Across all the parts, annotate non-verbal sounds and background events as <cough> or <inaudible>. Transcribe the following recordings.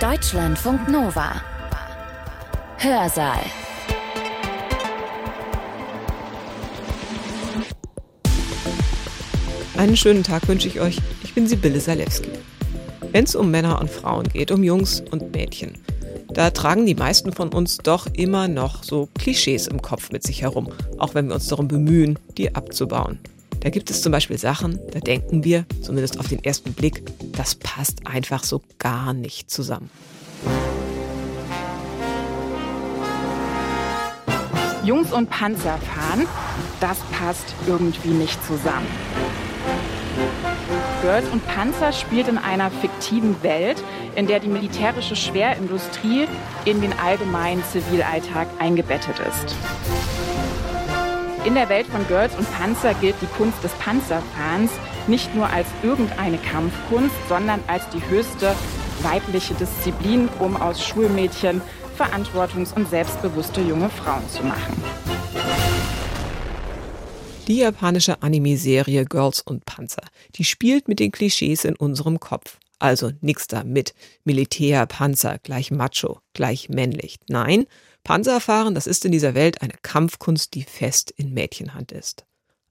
Deutschlandfunk Nova. Hörsaal. Einen schönen Tag wünsche ich euch. Ich bin Sibylle Salewski. Wenn es um Männer und Frauen geht, um Jungs und Mädchen, da tragen die meisten von uns doch immer noch so Klischees im Kopf mit sich herum, auch wenn wir uns darum bemühen, die abzubauen. Da gibt es zum Beispiel Sachen, da denken wir, zumindest auf den ersten Blick, das passt einfach so gar nicht zusammen. Jungs und Panzer fahren, das passt irgendwie nicht zusammen. Girls und Panzer spielt in einer fiktiven Welt, in der die militärische Schwerindustrie in den allgemeinen Zivilalltag eingebettet ist. In der Welt von Girls und Panzer gilt die Kunst des Panzerfahrens nicht nur als irgendeine Kampfkunst, sondern als die höchste weibliche Disziplin, um aus Schulmädchen verantwortungs- und selbstbewusste junge Frauen zu machen. Die japanische Anime-Serie Girls und Panzer, die spielt mit den Klischees in unserem Kopf. Also nix da mit Militär, Panzer, gleich macho, gleich männlich. Nein, Panzerfahren, das ist in dieser Welt eine Kampfkunst, die fest in Mädchenhand ist.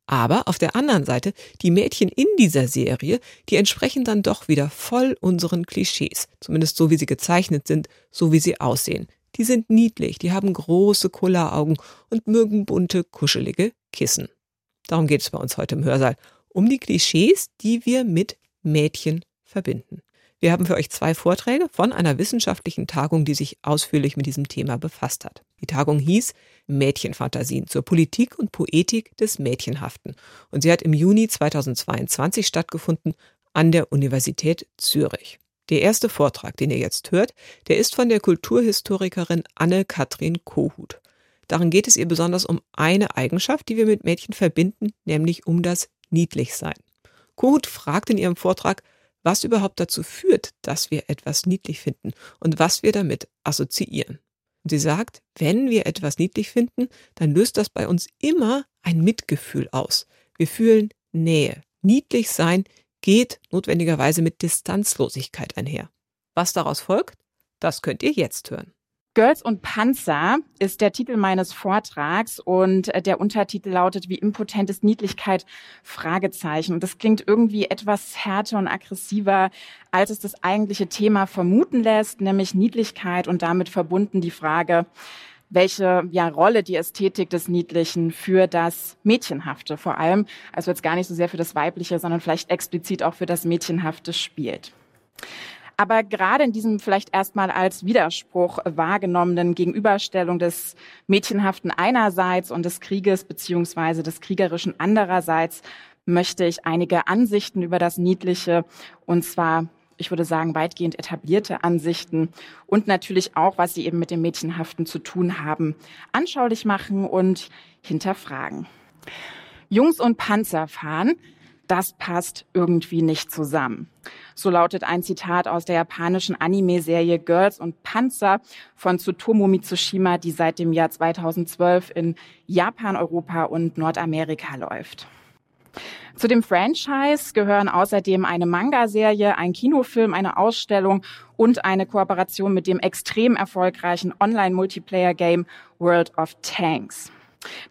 Aber auf der anderen Seite, die Mädchen in dieser Serie, die entsprechen dann doch wieder voll unseren Klischees. Zumindest so, wie sie gezeichnet sind, so wie sie aussehen. Die sind niedlich, die haben große Kulleraugen und mögen bunte, kuschelige Kissen. Darum geht es bei uns heute im Hörsaal. Um die Klischees, die wir mit Mädchen verbinden. Wir haben für euch zwei Vorträge von einer wissenschaftlichen Tagung, die sich ausführlich mit diesem Thema befasst hat. Die Tagung hieß Mädchenfantasien zur Politik und Poetik des Mädchenhaften. Und sie hat im Juni 2022 stattgefunden an der Universität Zürich. Der erste Vortrag, den ihr jetzt hört, der ist von der Kulturhistorikerin Anne-Kathrin Kohut. Darin geht es ihr besonders um eine Eigenschaft, die wir mit Mädchen verbinden, nämlich um das Niedlichsein. Kohut fragt in ihrem Vortrag, was überhaupt dazu führt, dass wir etwas niedlich finden und was wir damit assoziieren. Und sie sagt, wenn wir etwas niedlich finden, dann löst das bei uns immer ein Mitgefühl aus. Wir fühlen Nähe. Niedlich sein geht notwendigerweise mit Distanzlosigkeit einher. Was daraus folgt, das könnt ihr jetzt hören. Girls und Panzer ist der Titel meines Vortrags und äh, der Untertitel lautet wie impotent ist Niedlichkeit? Fragezeichen. Und das klingt irgendwie etwas härter und aggressiver, als es das eigentliche Thema vermuten lässt, nämlich Niedlichkeit und damit verbunden die Frage, welche ja, Rolle die Ästhetik des Niedlichen für das Mädchenhafte vor allem, also jetzt gar nicht so sehr für das Weibliche, sondern vielleicht explizit auch für das Mädchenhafte spielt. Aber gerade in diesem vielleicht erstmal als Widerspruch wahrgenommenen Gegenüberstellung des Mädchenhaften einerseits und des Krieges beziehungsweise des Kriegerischen andererseits möchte ich einige Ansichten über das Niedliche und zwar ich würde sagen, weitgehend etablierte Ansichten und natürlich auch, was sie eben mit dem Mädchenhaften zu tun haben, anschaulich machen und hinterfragen. Jungs und Panzer fahren das passt irgendwie nicht zusammen. So lautet ein Zitat aus der japanischen Anime-Serie Girls und Panzer von Tsutomu Mitsushima, die seit dem Jahr 2012 in Japan, Europa und Nordamerika läuft. Zu dem Franchise gehören außerdem eine Manga-Serie, ein Kinofilm, eine Ausstellung und eine Kooperation mit dem extrem erfolgreichen Online-Multiplayer-Game World of Tanks.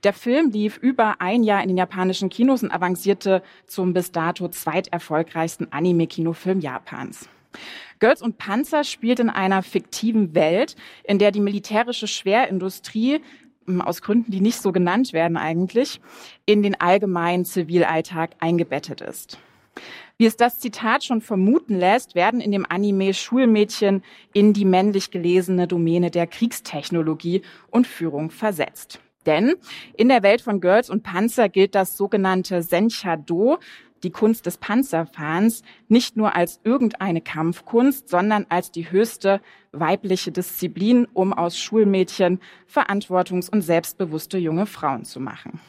Der Film lief über ein Jahr in den japanischen Kinos und avancierte zum bis dato zweiterfolgreichsten Anime-Kinofilm Japans. Girls und Panzer spielt in einer fiktiven Welt, in der die militärische Schwerindustrie hm, aus Gründen, die nicht so genannt werden eigentlich, in den allgemeinen Zivilalltag eingebettet ist. Wie es das Zitat schon vermuten lässt, werden in dem Anime Schulmädchen in die männlich gelesene Domäne der Kriegstechnologie und Führung versetzt. Denn in der Welt von Girls und Panzer gilt das sogenannte Sencha-Do, die Kunst des Panzerfahrens, nicht nur als irgendeine Kampfkunst, sondern als die höchste weibliche Disziplin, um aus Schulmädchen verantwortungs- und selbstbewusste junge Frauen zu machen.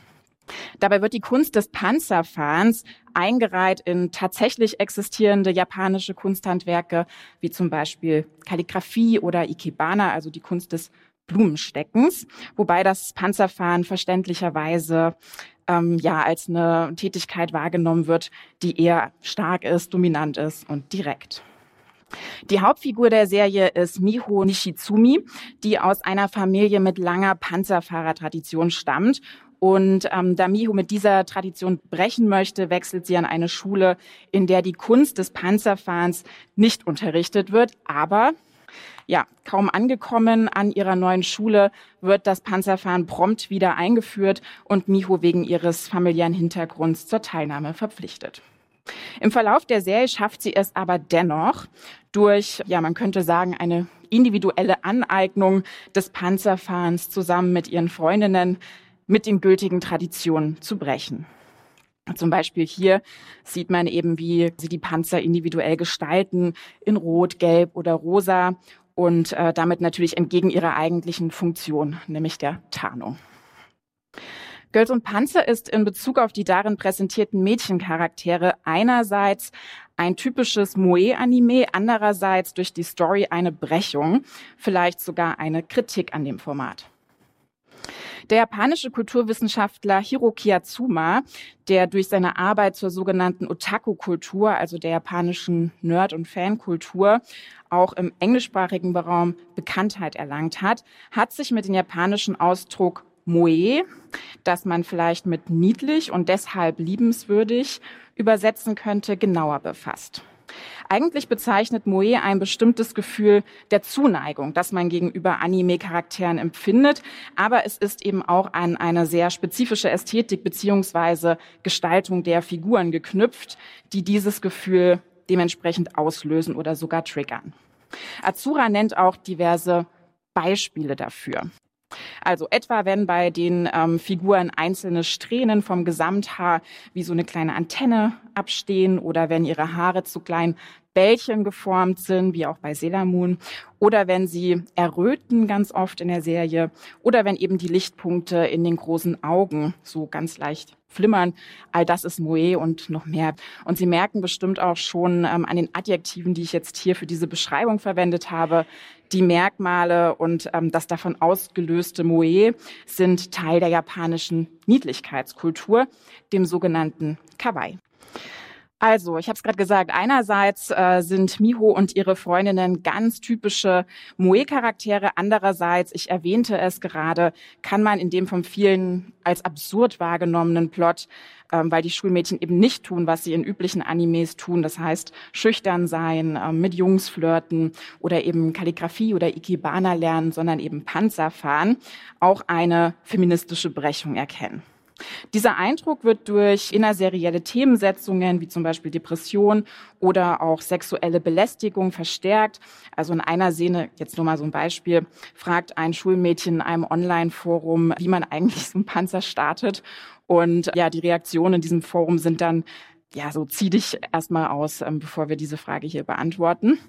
Dabei wird die Kunst des Panzerfahrens eingereiht in tatsächlich existierende japanische Kunsthandwerke, wie zum Beispiel Kalligraphie oder Ikebana, also die Kunst des Blumensteckens, wobei das Panzerfahren verständlicherweise ähm, ja als eine Tätigkeit wahrgenommen wird, die eher stark ist, dominant ist und direkt. Die Hauptfigur der Serie ist Miho Nishizumi, die aus einer Familie mit langer Panzerfahrertradition stammt. Und ähm, da Miho mit dieser Tradition brechen möchte, wechselt sie an eine Schule, in der die Kunst des Panzerfahrens nicht unterrichtet wird. Aber ja, kaum angekommen an ihrer neuen Schule wird das Panzerfahren prompt wieder eingeführt und Miho wegen ihres familiären Hintergrunds zur Teilnahme verpflichtet. Im Verlauf der Serie schafft sie es aber dennoch durch, ja, man könnte sagen, eine individuelle Aneignung des Panzerfahrens zusammen mit ihren Freundinnen mit den gültigen Traditionen zu brechen. Zum Beispiel hier sieht man eben, wie sie die Panzer individuell gestalten, in Rot, Gelb oder Rosa und äh, damit natürlich entgegen ihrer eigentlichen Funktion, nämlich der Tarnung. Girls und Panzer ist in Bezug auf die darin präsentierten Mädchencharaktere einerseits ein typisches Moe-Anime, andererseits durch die Story eine Brechung, vielleicht sogar eine Kritik an dem Format. Der japanische Kulturwissenschaftler Hiroki Atsuma, der durch seine Arbeit zur sogenannten Otaku-Kultur, also der japanischen Nerd- und Fankultur, auch im englischsprachigen Raum Bekanntheit erlangt hat, hat sich mit dem japanischen Ausdruck Moe, das man vielleicht mit niedlich und deshalb liebenswürdig übersetzen könnte, genauer befasst. Eigentlich bezeichnet Moe ein bestimmtes Gefühl der Zuneigung, das man gegenüber Anime-Charakteren empfindet, aber es ist eben auch an eine sehr spezifische Ästhetik beziehungsweise Gestaltung der Figuren geknüpft, die dieses Gefühl dementsprechend auslösen oder sogar triggern. Azura nennt auch diverse Beispiele dafür. Also etwa, wenn bei den ähm, Figuren einzelne Strähnen vom Gesamthaar wie so eine kleine Antenne abstehen oder wenn ihre Haare zu kleinen Bällchen geformt sind, wie auch bei Moon, oder wenn sie erröten ganz oft in der Serie, oder wenn eben die Lichtpunkte in den großen Augen so ganz leicht flimmern. All das ist Moe und noch mehr. Und Sie merken bestimmt auch schon ähm, an den Adjektiven, die ich jetzt hier für diese Beschreibung verwendet habe, die Merkmale und ähm, das davon ausgelöste Moe sind Teil der japanischen Niedlichkeitskultur, dem sogenannten Kawaii. Also, ich habe es gerade gesagt, einerseits äh, sind Miho und ihre Freundinnen ganz typische Moe-Charaktere, andererseits, ich erwähnte es gerade, kann man in dem von vielen als absurd wahrgenommenen Plot, ähm, weil die Schulmädchen eben nicht tun, was sie in üblichen Animes tun, das heißt schüchtern sein, ähm, mit Jungs flirten oder eben Kalligrafie oder Ikebana lernen, sondern eben Panzer fahren, auch eine feministische Brechung erkennen. Dieser Eindruck wird durch innerserielle Themensetzungen wie zum Beispiel Depression oder auch sexuelle Belästigung verstärkt. Also in einer Szene, jetzt nur mal so ein Beispiel, fragt ein Schulmädchen in einem Online-Forum, wie man eigentlich so einen Panzer startet. Und ja, die Reaktionen in diesem Forum sind dann ja, so zieh dich erstmal aus, ähm, bevor wir diese Frage hier beantworten.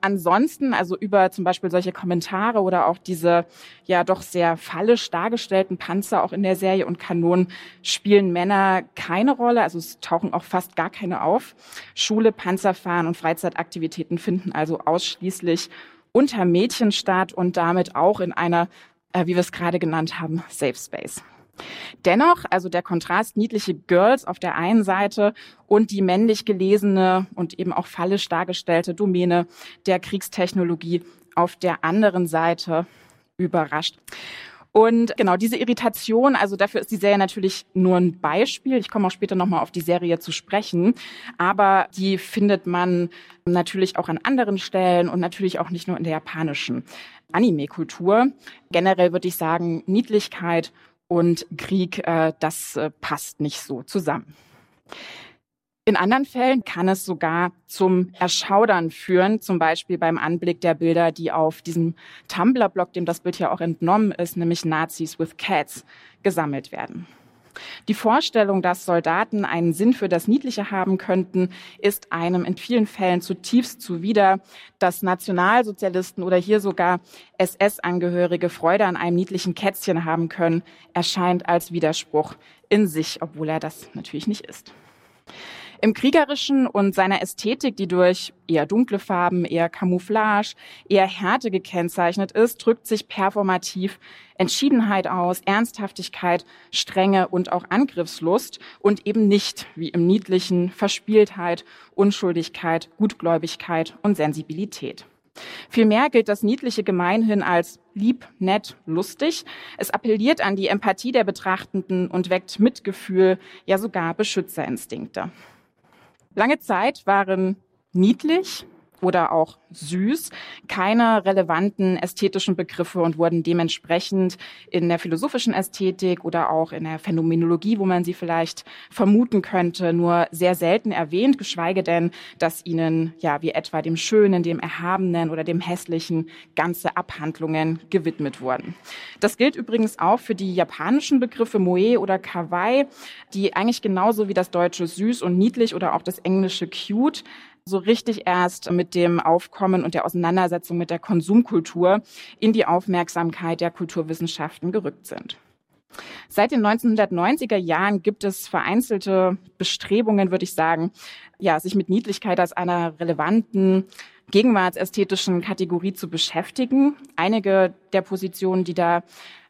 Ansonsten, also über zum Beispiel solche Kommentare oder auch diese ja doch sehr fallisch dargestellten Panzer auch in der Serie und Kanonen spielen Männer keine Rolle, also es tauchen auch fast gar keine auf. Schule, Panzerfahren und Freizeitaktivitäten finden also ausschließlich unter Mädchen statt und damit auch in einer, äh, wie wir es gerade genannt haben, Safe Space. Dennoch, also der Kontrast niedliche Girls auf der einen Seite und die männlich gelesene und eben auch fallisch dargestellte Domäne der Kriegstechnologie auf der anderen Seite überrascht. Und genau diese Irritation, also dafür ist die Serie natürlich nur ein Beispiel. Ich komme auch später nochmal auf die Serie zu sprechen. Aber die findet man natürlich auch an anderen Stellen und natürlich auch nicht nur in der japanischen Anime-Kultur. Generell würde ich sagen, Niedlichkeit und Krieg, äh, das äh, passt nicht so zusammen. In anderen Fällen kann es sogar zum Erschaudern führen, zum Beispiel beim Anblick der Bilder, die auf diesem Tumblr-Blog, dem das Bild ja auch entnommen ist, nämlich Nazis with Cats, gesammelt werden. Die Vorstellung, dass Soldaten einen Sinn für das Niedliche haben könnten, ist einem in vielen Fällen zutiefst zuwider. Dass Nationalsozialisten oder hier sogar SS-Angehörige Freude an einem niedlichen Kätzchen haben können, erscheint als Widerspruch in sich, obwohl er das natürlich nicht ist. Im Kriegerischen und seiner Ästhetik, die durch eher dunkle Farben, eher Camouflage, eher Härte gekennzeichnet ist, drückt sich performativ Entschiedenheit aus, Ernsthaftigkeit, Strenge und auch Angriffslust und eben nicht, wie im Niedlichen, Verspieltheit, Unschuldigkeit, Gutgläubigkeit und Sensibilität. Vielmehr gilt das Niedliche gemeinhin als lieb, nett, lustig. Es appelliert an die Empathie der Betrachtenden und weckt Mitgefühl, ja sogar Beschützerinstinkte. Lange Zeit waren niedlich, oder auch süß, keine relevanten ästhetischen Begriffe und wurden dementsprechend in der philosophischen Ästhetik oder auch in der Phänomenologie, wo man sie vielleicht vermuten könnte, nur sehr selten erwähnt, geschweige denn, dass ihnen ja wie etwa dem Schönen, dem Erhabenen oder dem Hässlichen ganze Abhandlungen gewidmet wurden. Das gilt übrigens auch für die japanischen Begriffe Moe oder Kawaii, die eigentlich genauso wie das deutsche süß und niedlich oder auch das englische cute so richtig erst mit dem Aufkommen und der Auseinandersetzung mit der Konsumkultur in die Aufmerksamkeit der Kulturwissenschaften gerückt sind. Seit den 1990er Jahren gibt es vereinzelte Bestrebungen, würde ich sagen, ja, sich mit Niedlichkeit als einer relevanten gegenwartsästhetischen Kategorie zu beschäftigen. Einige der Positionen, die da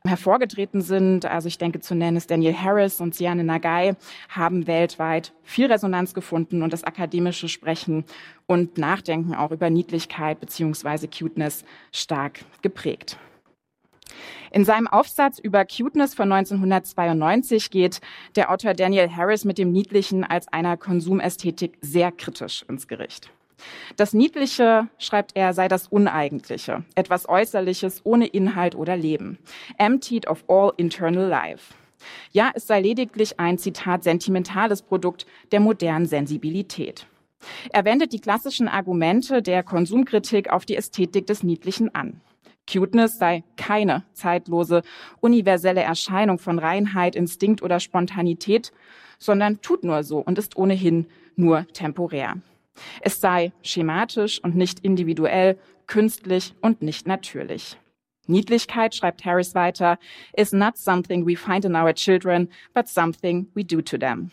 hervorgetreten sind, also ich denke zu nennen ist Daniel Harris und Siane Nagai, haben weltweit viel Resonanz gefunden und das akademische Sprechen und Nachdenken auch über Niedlichkeit beziehungsweise Cuteness stark geprägt. In seinem Aufsatz über Cuteness von 1992 geht der Autor Daniel Harris mit dem Niedlichen als einer Konsumästhetik sehr kritisch ins Gericht. Das Niedliche, schreibt er, sei das Uneigentliche, etwas Äußerliches ohne Inhalt oder Leben, emptied of all internal life. Ja, es sei lediglich ein, Zitat, sentimentales Produkt der modernen Sensibilität. Er wendet die klassischen Argumente der Konsumkritik auf die Ästhetik des Niedlichen an. Cuteness sei keine zeitlose, universelle Erscheinung von Reinheit, Instinkt oder Spontanität, sondern tut nur so und ist ohnehin nur temporär. Es sei schematisch und nicht individuell, künstlich und nicht natürlich. Niedlichkeit, schreibt Harris weiter, is not something we find in our children, but something we do to them.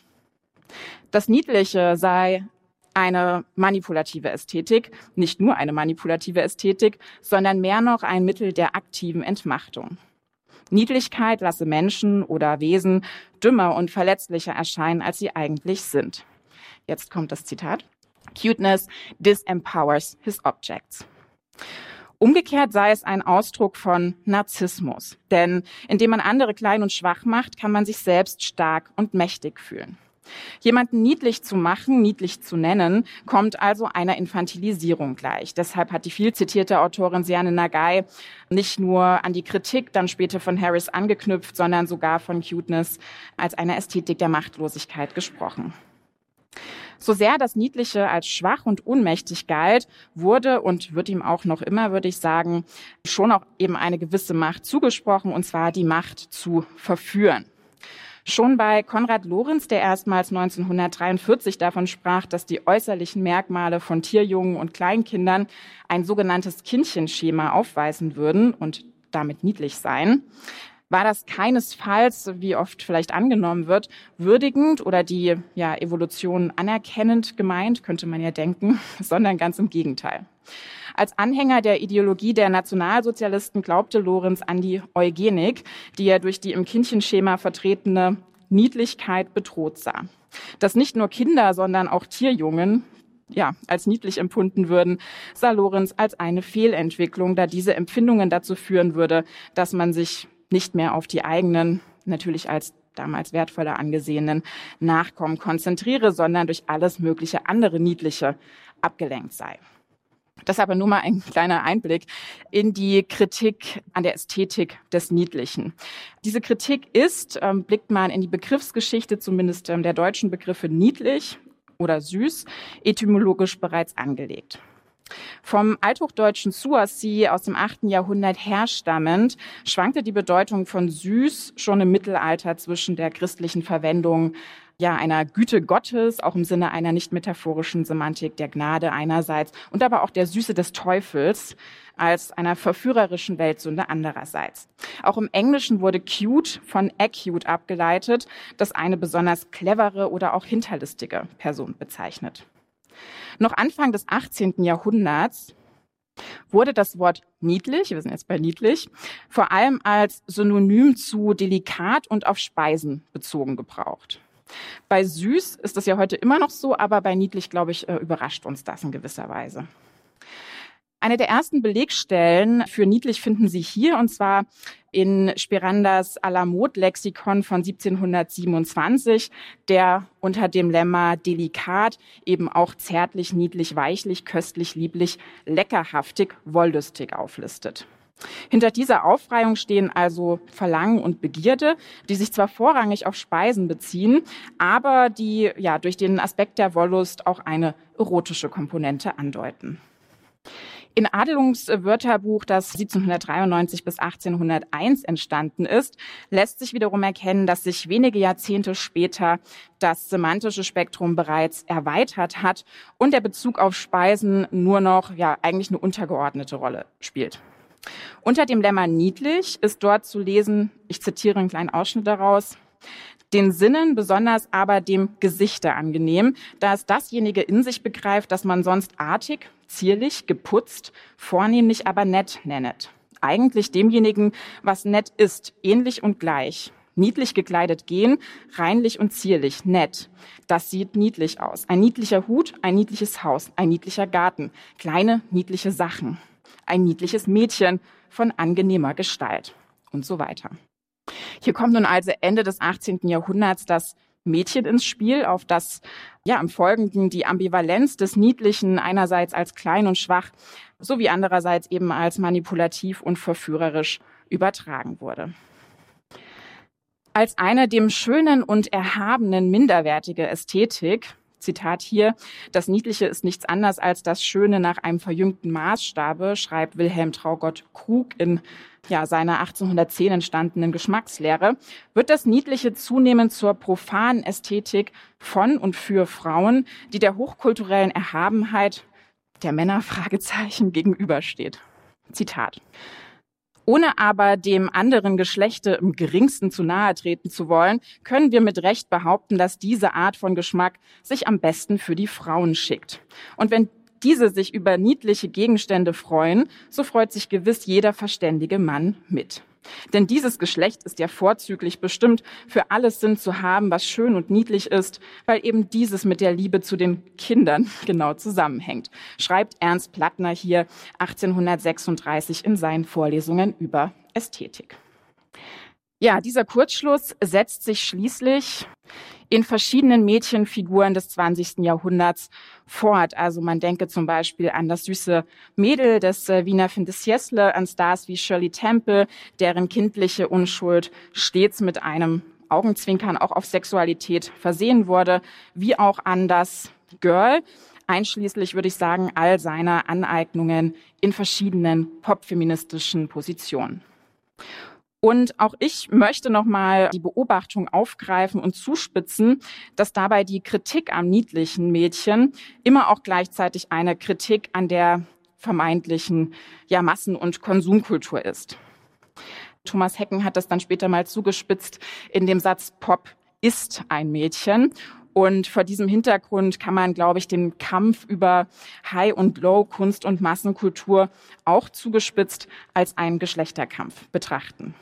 Das Niedliche sei eine manipulative Ästhetik, nicht nur eine manipulative Ästhetik, sondern mehr noch ein Mittel der aktiven Entmachtung. Niedlichkeit lasse Menschen oder Wesen dümmer und verletzlicher erscheinen, als sie eigentlich sind. Jetzt kommt das Zitat. Cuteness disempowers his objects. Umgekehrt sei es ein Ausdruck von Narzissmus, denn indem man andere klein und schwach macht, kann man sich selbst stark und mächtig fühlen. Jemanden niedlich zu machen, niedlich zu nennen, kommt also einer Infantilisierung gleich. Deshalb hat die viel zitierte Autorin Siane Nagai nicht nur an die Kritik dann später von Harris angeknüpft, sondern sogar von Cuteness als eine Ästhetik der Machtlosigkeit gesprochen. So sehr das Niedliche als schwach und unmächtig galt, wurde und wird ihm auch noch immer, würde ich sagen, schon auch eben eine gewisse Macht zugesprochen, und zwar die Macht zu verführen. Schon bei Konrad Lorenz, der erstmals 1943 davon sprach, dass die äußerlichen Merkmale von Tierjungen und Kleinkindern ein sogenanntes Kindchenschema aufweisen würden und damit niedlich seien, war das keinesfalls, wie oft vielleicht angenommen wird, würdigend oder die ja, Evolution anerkennend gemeint, könnte man ja denken, <laughs> sondern ganz im Gegenteil. Als Anhänger der Ideologie der Nationalsozialisten glaubte Lorenz an die Eugenik, die er durch die im Kindchenschema vertretene Niedlichkeit bedroht sah. Dass nicht nur Kinder, sondern auch Tierjungen ja, als niedlich empfunden würden, sah Lorenz als eine Fehlentwicklung, da diese Empfindungen dazu führen würde, dass man sich nicht mehr auf die eigenen, natürlich als damals wertvoller angesehenen Nachkommen konzentriere, sondern durch alles mögliche andere Niedliche abgelenkt sei. Das aber nur mal ein kleiner Einblick in die Kritik an der Ästhetik des Niedlichen. Diese Kritik ist, ähm, blickt man in die Begriffsgeschichte, zumindest ähm, der deutschen Begriffe niedlich oder süß, etymologisch bereits angelegt. Vom althochdeutschen Suasi aus dem 8. Jahrhundert herstammend schwankte die Bedeutung von süß schon im Mittelalter zwischen der christlichen Verwendung ja, einer Güte Gottes, auch im Sinne einer nicht metaphorischen Semantik der Gnade einerseits und aber auch der Süße des Teufels als einer verführerischen Weltsünde andererseits. Auch im Englischen wurde cute von acute abgeleitet, das eine besonders clevere oder auch hinterlistige Person bezeichnet. Noch Anfang des 18. Jahrhunderts wurde das Wort niedlich, wir sind jetzt bei niedlich, vor allem als Synonym zu delikat und auf Speisen bezogen gebraucht. Bei süß ist das ja heute immer noch so, aber bei niedlich, glaube ich, äh, überrascht uns das in gewisser Weise. Eine der ersten Belegstellen für niedlich finden Sie hier, und zwar in Spirandas Alamod-Lexikon von 1727, der unter dem Lemma delikat eben auch zärtlich, niedlich, weichlich, köstlich, lieblich, leckerhaftig, wollüstig auflistet. Hinter dieser Aufreihung stehen also Verlangen und Begierde, die sich zwar vorrangig auf Speisen beziehen, aber die ja durch den Aspekt der Wollust auch eine erotische Komponente andeuten. In Adelungs Wörterbuch, das 1793 bis 1801 entstanden ist, lässt sich wiederum erkennen, dass sich wenige Jahrzehnte später das semantische Spektrum bereits erweitert hat und der Bezug auf Speisen nur noch, ja, eigentlich eine untergeordnete Rolle spielt. Unter dem Lemma niedlich ist dort zu lesen, ich zitiere einen kleinen Ausschnitt daraus, den Sinnen, besonders aber dem Gesichte angenehm, da es dasjenige in sich begreift, das man sonst artig, zierlich, geputzt, vornehmlich aber nett nennet. Eigentlich demjenigen, was nett ist, ähnlich und gleich. Niedlich gekleidet gehen, reinlich und zierlich, nett. Das sieht niedlich aus. Ein niedlicher Hut, ein niedliches Haus, ein niedlicher Garten, kleine niedliche Sachen. Ein niedliches Mädchen von angenehmer Gestalt und so weiter. Hier kommt nun also Ende des 18. Jahrhunderts das Mädchen ins Spiel, auf das ja im Folgenden die Ambivalenz des Niedlichen einerseits als klein und schwach sowie andererseits eben als manipulativ und verführerisch übertragen wurde. Als eine dem Schönen und Erhabenen minderwertige Ästhetik Zitat hier, das Niedliche ist nichts anderes als das Schöne nach einem verjüngten Maßstabe, schreibt Wilhelm Traugott Krug in ja, seiner 1810 entstandenen Geschmackslehre, wird das Niedliche zunehmend zur profanen Ästhetik von und für Frauen, die der hochkulturellen Erhabenheit der Männer Fragezeichen gegenübersteht. Zitat. Ohne aber dem anderen Geschlechte im geringsten zu nahe treten zu wollen, können wir mit Recht behaupten, dass diese Art von Geschmack sich am besten für die Frauen schickt. Und wenn diese sich über niedliche Gegenstände freuen, so freut sich gewiss jeder verständige Mann mit. Denn dieses Geschlecht ist ja vorzüglich bestimmt, für alles Sinn zu haben, was schön und niedlich ist, weil eben dieses mit der Liebe zu den Kindern <laughs> genau zusammenhängt, schreibt Ernst Plattner hier 1836 in seinen Vorlesungen über Ästhetik. Ja, dieser Kurzschluss setzt sich schließlich in verschiedenen Mädchenfiguren des 20. Jahrhunderts fort. Also man denke zum Beispiel an das süße Mädel des äh, Wiener Findesiesle, an Stars wie Shirley Temple, deren kindliche Unschuld stets mit einem Augenzwinkern auch auf Sexualität versehen wurde, wie auch an das Girl, einschließlich, würde ich sagen, all seiner Aneignungen in verschiedenen popfeministischen Positionen. Und auch ich möchte nochmal die Beobachtung aufgreifen und zuspitzen, dass dabei die Kritik am niedlichen Mädchen immer auch gleichzeitig eine Kritik an der vermeintlichen ja, Massen- und Konsumkultur ist. Thomas Hecken hat das dann später mal zugespitzt in dem Satz Pop ist ein Mädchen. Und vor diesem Hintergrund kann man, glaube ich, den Kampf über High und Low, Kunst und Massenkultur auch zugespitzt als einen Geschlechterkampf betrachten.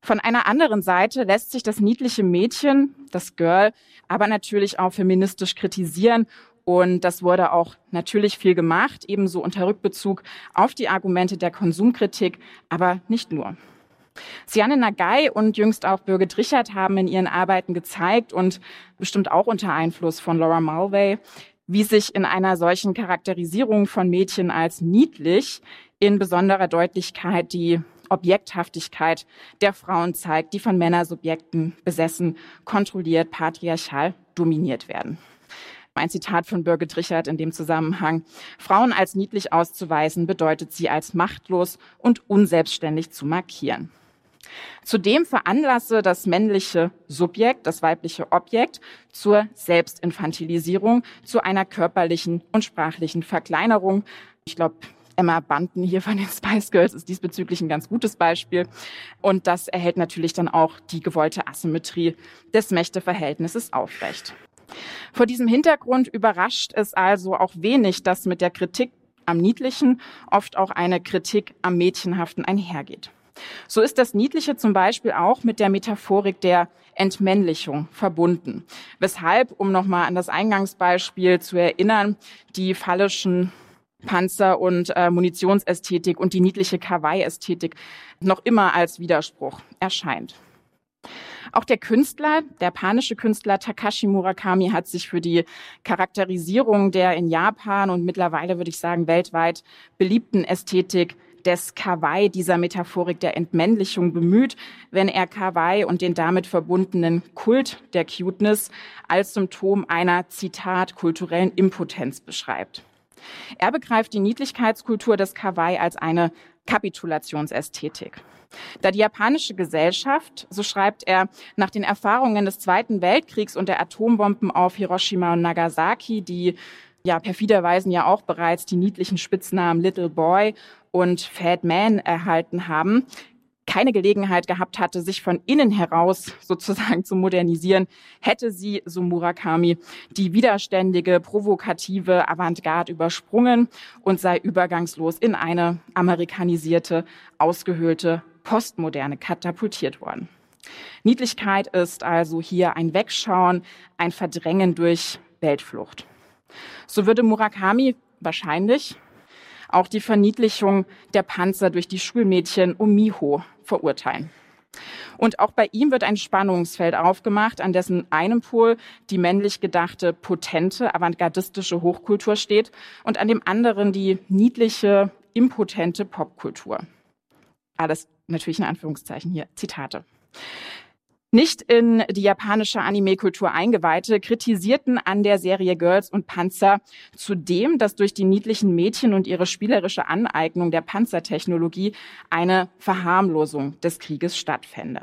Von einer anderen Seite lässt sich das niedliche Mädchen, das Girl, aber natürlich auch feministisch kritisieren. Und das wurde auch natürlich viel gemacht, ebenso unter Rückbezug auf die Argumente der Konsumkritik, aber nicht nur. Sianne Nagai und jüngst auch Birgit Richard haben in ihren Arbeiten gezeigt und bestimmt auch unter Einfluss von Laura Mulvey, wie sich in einer solchen Charakterisierung von Mädchen als niedlich in besonderer Deutlichkeit die Objekthaftigkeit der Frauen zeigt, die von Männersubjekten besessen, kontrolliert, patriarchal dominiert werden. Ein Zitat von Birgit Richard in dem Zusammenhang. Frauen als niedlich auszuweisen bedeutet sie als machtlos und unselbstständig zu markieren. Zudem veranlasse das männliche Subjekt, das weibliche Objekt zur Selbstinfantilisierung, zu einer körperlichen und sprachlichen Verkleinerung. Ich glaube, Emma Banten hier von den <laughs> Spice Girls ist diesbezüglich ein ganz gutes Beispiel. Und das erhält natürlich dann auch die gewollte Asymmetrie des Mächteverhältnisses aufrecht. Vor diesem Hintergrund überrascht es also auch wenig, dass mit der Kritik am Niedlichen oft auch eine Kritik am Mädchenhaften einhergeht. So ist das Niedliche zum Beispiel auch mit der Metaphorik der Entmännlichung verbunden. Weshalb, um nochmal an das Eingangsbeispiel zu erinnern, die phallischen Panzer- und äh, Munitionsästhetik und die niedliche Kawaii-Ästhetik noch immer als Widerspruch erscheint. Auch der Künstler, der japanische Künstler Takashi Murakami hat sich für die Charakterisierung der in Japan und mittlerweile würde ich sagen weltweit beliebten Ästhetik des Kawaii, dieser Metaphorik der Entmännlichung bemüht, wenn er Kawaii und den damit verbundenen Kult der Cuteness als Symptom einer, Zitat, kulturellen Impotenz beschreibt. Er begreift die Niedlichkeitskultur des Kawaii als eine Kapitulationsästhetik. Da die japanische Gesellschaft, so schreibt er, nach den Erfahrungen des Zweiten Weltkriegs und der Atombomben auf Hiroshima und Nagasaki, die ja perfiderweisen ja auch bereits die niedlichen Spitznamen Little Boy und Fat Man erhalten haben, keine Gelegenheit gehabt hatte, sich von innen heraus sozusagen zu modernisieren, hätte sie, so Murakami, die widerständige, provokative Avantgarde übersprungen und sei übergangslos in eine amerikanisierte, ausgehöhlte Postmoderne katapultiert worden. Niedlichkeit ist also hier ein Wegschauen, ein Verdrängen durch Weltflucht. So würde Murakami wahrscheinlich auch die Verniedlichung der Panzer durch die Schulmädchen um Miho verurteilen. Und auch bei ihm wird ein Spannungsfeld aufgemacht, an dessen einem Pol die männlich gedachte, potente, avantgardistische Hochkultur steht und an dem anderen die niedliche, impotente Popkultur. Alles natürlich in Anführungszeichen hier Zitate. Nicht in die japanische Anime-Kultur eingeweihte kritisierten an der Serie Girls und Panzer zudem, dass durch die niedlichen Mädchen und ihre spielerische Aneignung der Panzertechnologie eine Verharmlosung des Krieges stattfände.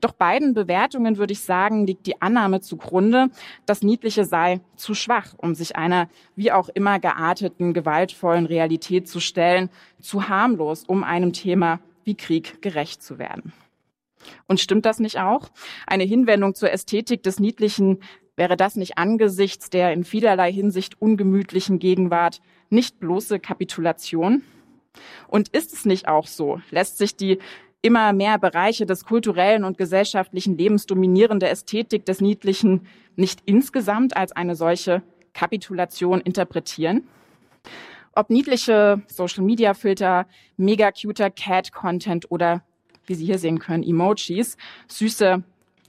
Doch beiden Bewertungen würde ich sagen, liegt die Annahme zugrunde, das Niedliche sei zu schwach, um sich einer wie auch immer gearteten, gewaltvollen Realität zu stellen, zu harmlos, um einem Thema wie Krieg gerecht zu werden. Und stimmt das nicht auch? Eine Hinwendung zur Ästhetik des Niedlichen wäre das nicht angesichts der in vielerlei Hinsicht ungemütlichen Gegenwart nicht bloße Kapitulation? Und ist es nicht auch so? Lässt sich die immer mehr Bereiche des kulturellen und gesellschaftlichen Lebens dominierende Ästhetik des Niedlichen nicht insgesamt als eine solche Kapitulation interpretieren? Ob niedliche Social-Media-Filter, mega cuter Cat-Content oder wie Sie hier sehen können, Emojis, süße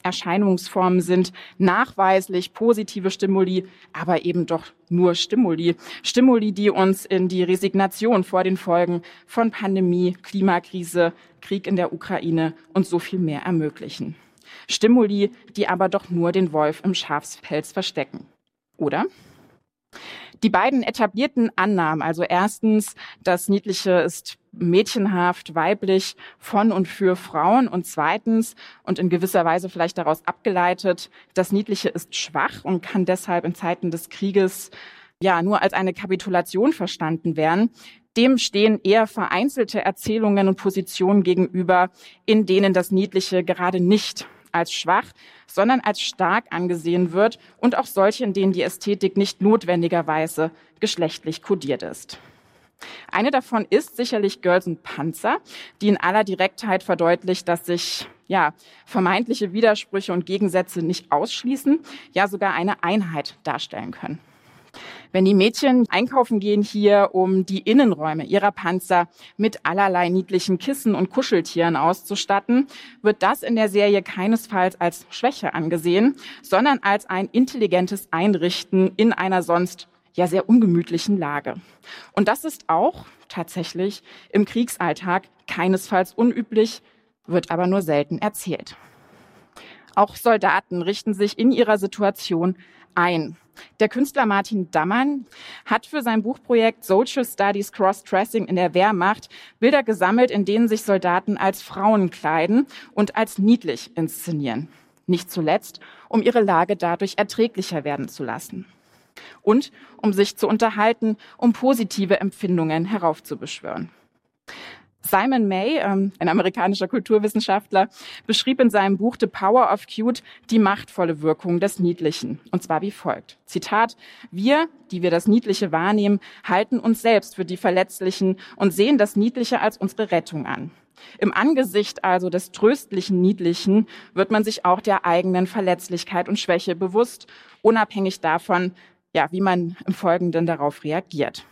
Erscheinungsformen sind nachweislich positive Stimuli, aber eben doch nur Stimuli. Stimuli, die uns in die Resignation vor den Folgen von Pandemie, Klimakrise, Krieg in der Ukraine und so viel mehr ermöglichen. Stimuli, die aber doch nur den Wolf im Schafspelz verstecken. Oder? Die beiden etablierten Annahmen, also erstens, das Niedliche ist mädchenhaft, weiblich von und für Frauen und zweitens und in gewisser Weise vielleicht daraus abgeleitet, das Niedliche ist schwach und kann deshalb in Zeiten des Krieges ja nur als eine Kapitulation verstanden werden. Dem stehen eher vereinzelte Erzählungen und Positionen gegenüber, in denen das Niedliche gerade nicht als schwach, sondern als stark angesehen wird und auch solche, in denen die Ästhetik nicht notwendigerweise geschlechtlich kodiert ist. Eine davon ist sicherlich Girls und Panzer, die in aller Direktheit verdeutlicht, dass sich ja, vermeintliche Widersprüche und Gegensätze nicht ausschließen, ja sogar eine Einheit darstellen können. Wenn die Mädchen einkaufen gehen hier, um die Innenräume ihrer Panzer mit allerlei niedlichen Kissen und Kuscheltieren auszustatten, wird das in der Serie keinesfalls als Schwäche angesehen, sondern als ein intelligentes Einrichten in einer sonst ja sehr ungemütlichen Lage. Und das ist auch tatsächlich im Kriegsalltag keinesfalls unüblich, wird aber nur selten erzählt. Auch Soldaten richten sich in ihrer Situation ein. Der Künstler Martin Dammann hat für sein Buchprojekt Social Studies Cross-Dressing in der Wehrmacht Bilder gesammelt, in denen sich Soldaten als Frauen kleiden und als niedlich inszenieren. Nicht zuletzt, um ihre Lage dadurch erträglicher werden zu lassen. Und um sich zu unterhalten, um positive Empfindungen heraufzubeschwören. Simon May, ähm, ein amerikanischer Kulturwissenschaftler, beschrieb in seinem Buch The Power of Cute die machtvolle Wirkung des Niedlichen. Und zwar wie folgt. Zitat, wir, die wir das Niedliche wahrnehmen, halten uns selbst für die Verletzlichen und sehen das Niedliche als unsere Rettung an. Im Angesicht also des tröstlichen Niedlichen wird man sich auch der eigenen Verletzlichkeit und Schwäche bewusst, unabhängig davon, ja, wie man im Folgenden darauf reagiert.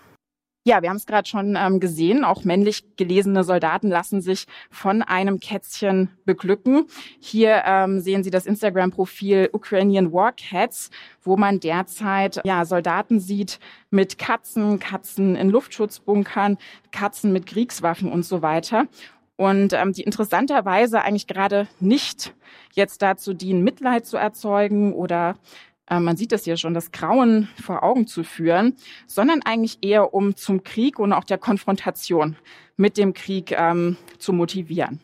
Ja, wir haben es gerade schon ähm, gesehen. Auch männlich gelesene Soldaten lassen sich von einem Kätzchen beglücken. Hier ähm, sehen Sie das Instagram-Profil Ukrainian War Cats, wo man derzeit ja, Soldaten sieht mit Katzen, Katzen in Luftschutzbunkern, Katzen mit Kriegswaffen und so weiter. Und ähm, die interessanterweise eigentlich gerade nicht jetzt dazu dienen, Mitleid zu erzeugen oder äh, man sieht das hier schon, das Grauen vor Augen zu führen, sondern eigentlich eher um zum Krieg und auch der Konfrontation mit dem Krieg ähm, zu motivieren.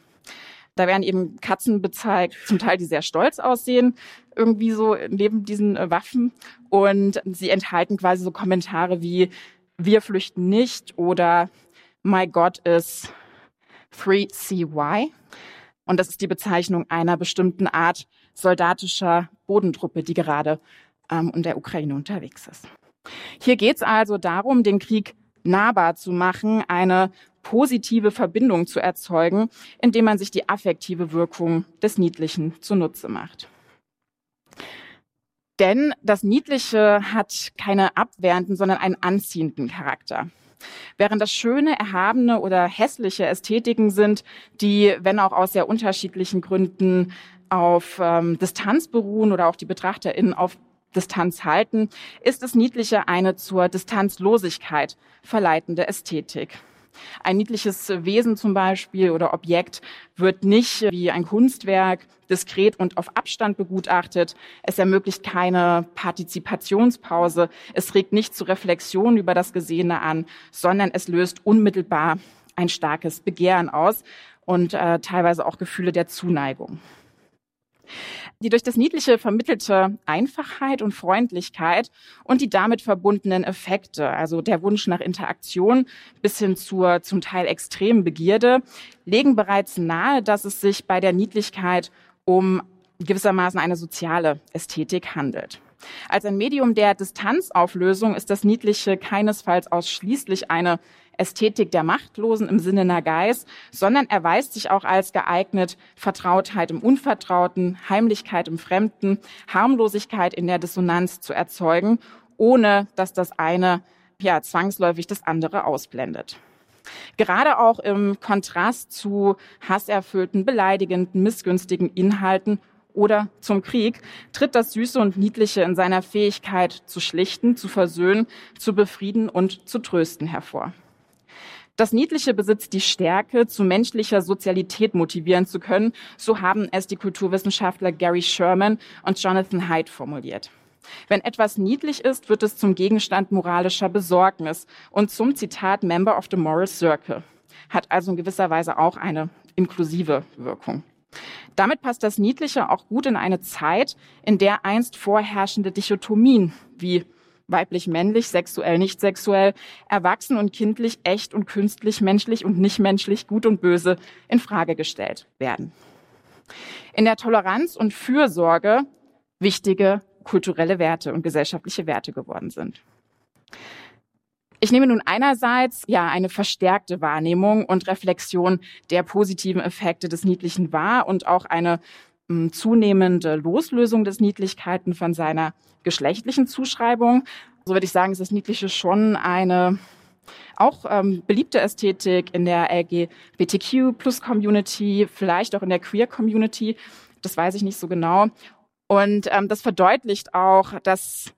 Da werden eben Katzen bezeigt, zum Teil die sehr stolz aussehen, irgendwie so neben diesen äh, Waffen. Und sie enthalten quasi so Kommentare wie, wir flüchten nicht oder My God is 3CY. Und das ist die Bezeichnung einer bestimmten Art soldatischer Bodentruppe, die gerade ähm, in der Ukraine unterwegs ist. Hier geht es also darum, den Krieg nahbar zu machen, eine positive Verbindung zu erzeugen, indem man sich die affektive Wirkung des Niedlichen zunutze macht. Denn das Niedliche hat keine abwehrenden, sondern einen anziehenden Charakter. Während das schöne, erhabene oder hässliche Ästhetiken sind, die, wenn auch aus sehr unterschiedlichen Gründen, auf ähm, Distanz beruhen oder auch die BetrachterInnen auf Distanz halten, ist das Niedliche eine zur Distanzlosigkeit verleitende Ästhetik. Ein niedliches Wesen zum Beispiel oder Objekt wird nicht wie ein Kunstwerk diskret und auf Abstand begutachtet. Es ermöglicht keine Partizipationspause. Es regt nicht zu Reflexion über das Gesehene an, sondern es löst unmittelbar ein starkes Begehren aus und äh, teilweise auch Gefühle der Zuneigung. Die durch das Niedliche vermittelte Einfachheit und Freundlichkeit und die damit verbundenen Effekte, also der Wunsch nach Interaktion bis hin zur zum Teil extremen Begierde, legen bereits nahe, dass es sich bei der Niedlichkeit um gewissermaßen eine soziale Ästhetik handelt. Als ein Medium der Distanzauflösung ist das Niedliche keinesfalls ausschließlich eine Ästhetik der Machtlosen im Sinne Nagais, sondern erweist sich auch als geeignet, Vertrautheit im Unvertrauten, Heimlichkeit im Fremden, Harmlosigkeit in der Dissonanz zu erzeugen, ohne dass das eine ja zwangsläufig das andere ausblendet. Gerade auch im Kontrast zu hasserfüllten, beleidigenden, missgünstigen Inhalten oder zum Krieg, tritt das Süße und Niedliche in seiner Fähigkeit zu schlichten, zu versöhnen, zu befrieden und zu trösten hervor. Das Niedliche besitzt die Stärke, zu menschlicher Sozialität motivieren zu können. So haben es die Kulturwissenschaftler Gary Sherman und Jonathan Haidt formuliert. Wenn etwas niedlich ist, wird es zum Gegenstand moralischer Besorgnis und zum Zitat Member of the Moral Circle. Hat also in gewisser Weise auch eine inklusive Wirkung. Damit passt das Niedliche auch gut in eine Zeit, in der einst vorherrschende Dichotomien wie weiblich-männlich, sexuell, nicht sexuell, erwachsen und kindlich, echt und künstlich, menschlich und nicht menschlich, gut und böse in Frage gestellt werden. In der Toleranz und Fürsorge wichtige kulturelle Werte und gesellschaftliche Werte geworden sind. Ich nehme nun einerseits ja eine verstärkte Wahrnehmung und Reflexion der positiven Effekte des Niedlichen wahr und auch eine zunehmende Loslösung des Niedlichkeiten von seiner geschlechtlichen Zuschreibung. So würde ich sagen, ist das Niedliche schon eine auch ähm, beliebte Ästhetik in der LGBTQ-Plus-Community, vielleicht auch in der Queer-Community. Das weiß ich nicht so genau. Und ähm, das verdeutlicht auch, dass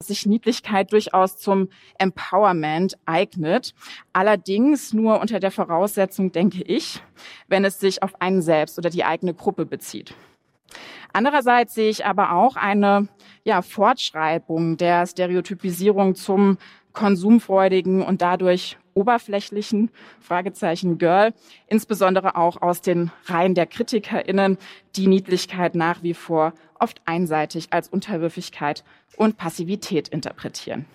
sich Niedlichkeit durchaus zum Empowerment eignet. Allerdings nur unter der Voraussetzung, denke ich, wenn es sich auf einen selbst oder die eigene Gruppe bezieht. Andererseits sehe ich aber auch eine ja, Fortschreibung der Stereotypisierung zum konsumfreudigen und dadurch oberflächlichen Fragezeichen Girl, insbesondere auch aus den Reihen der KritikerInnen, die Niedlichkeit nach wie vor oft einseitig als Unterwürfigkeit und Passivität interpretieren.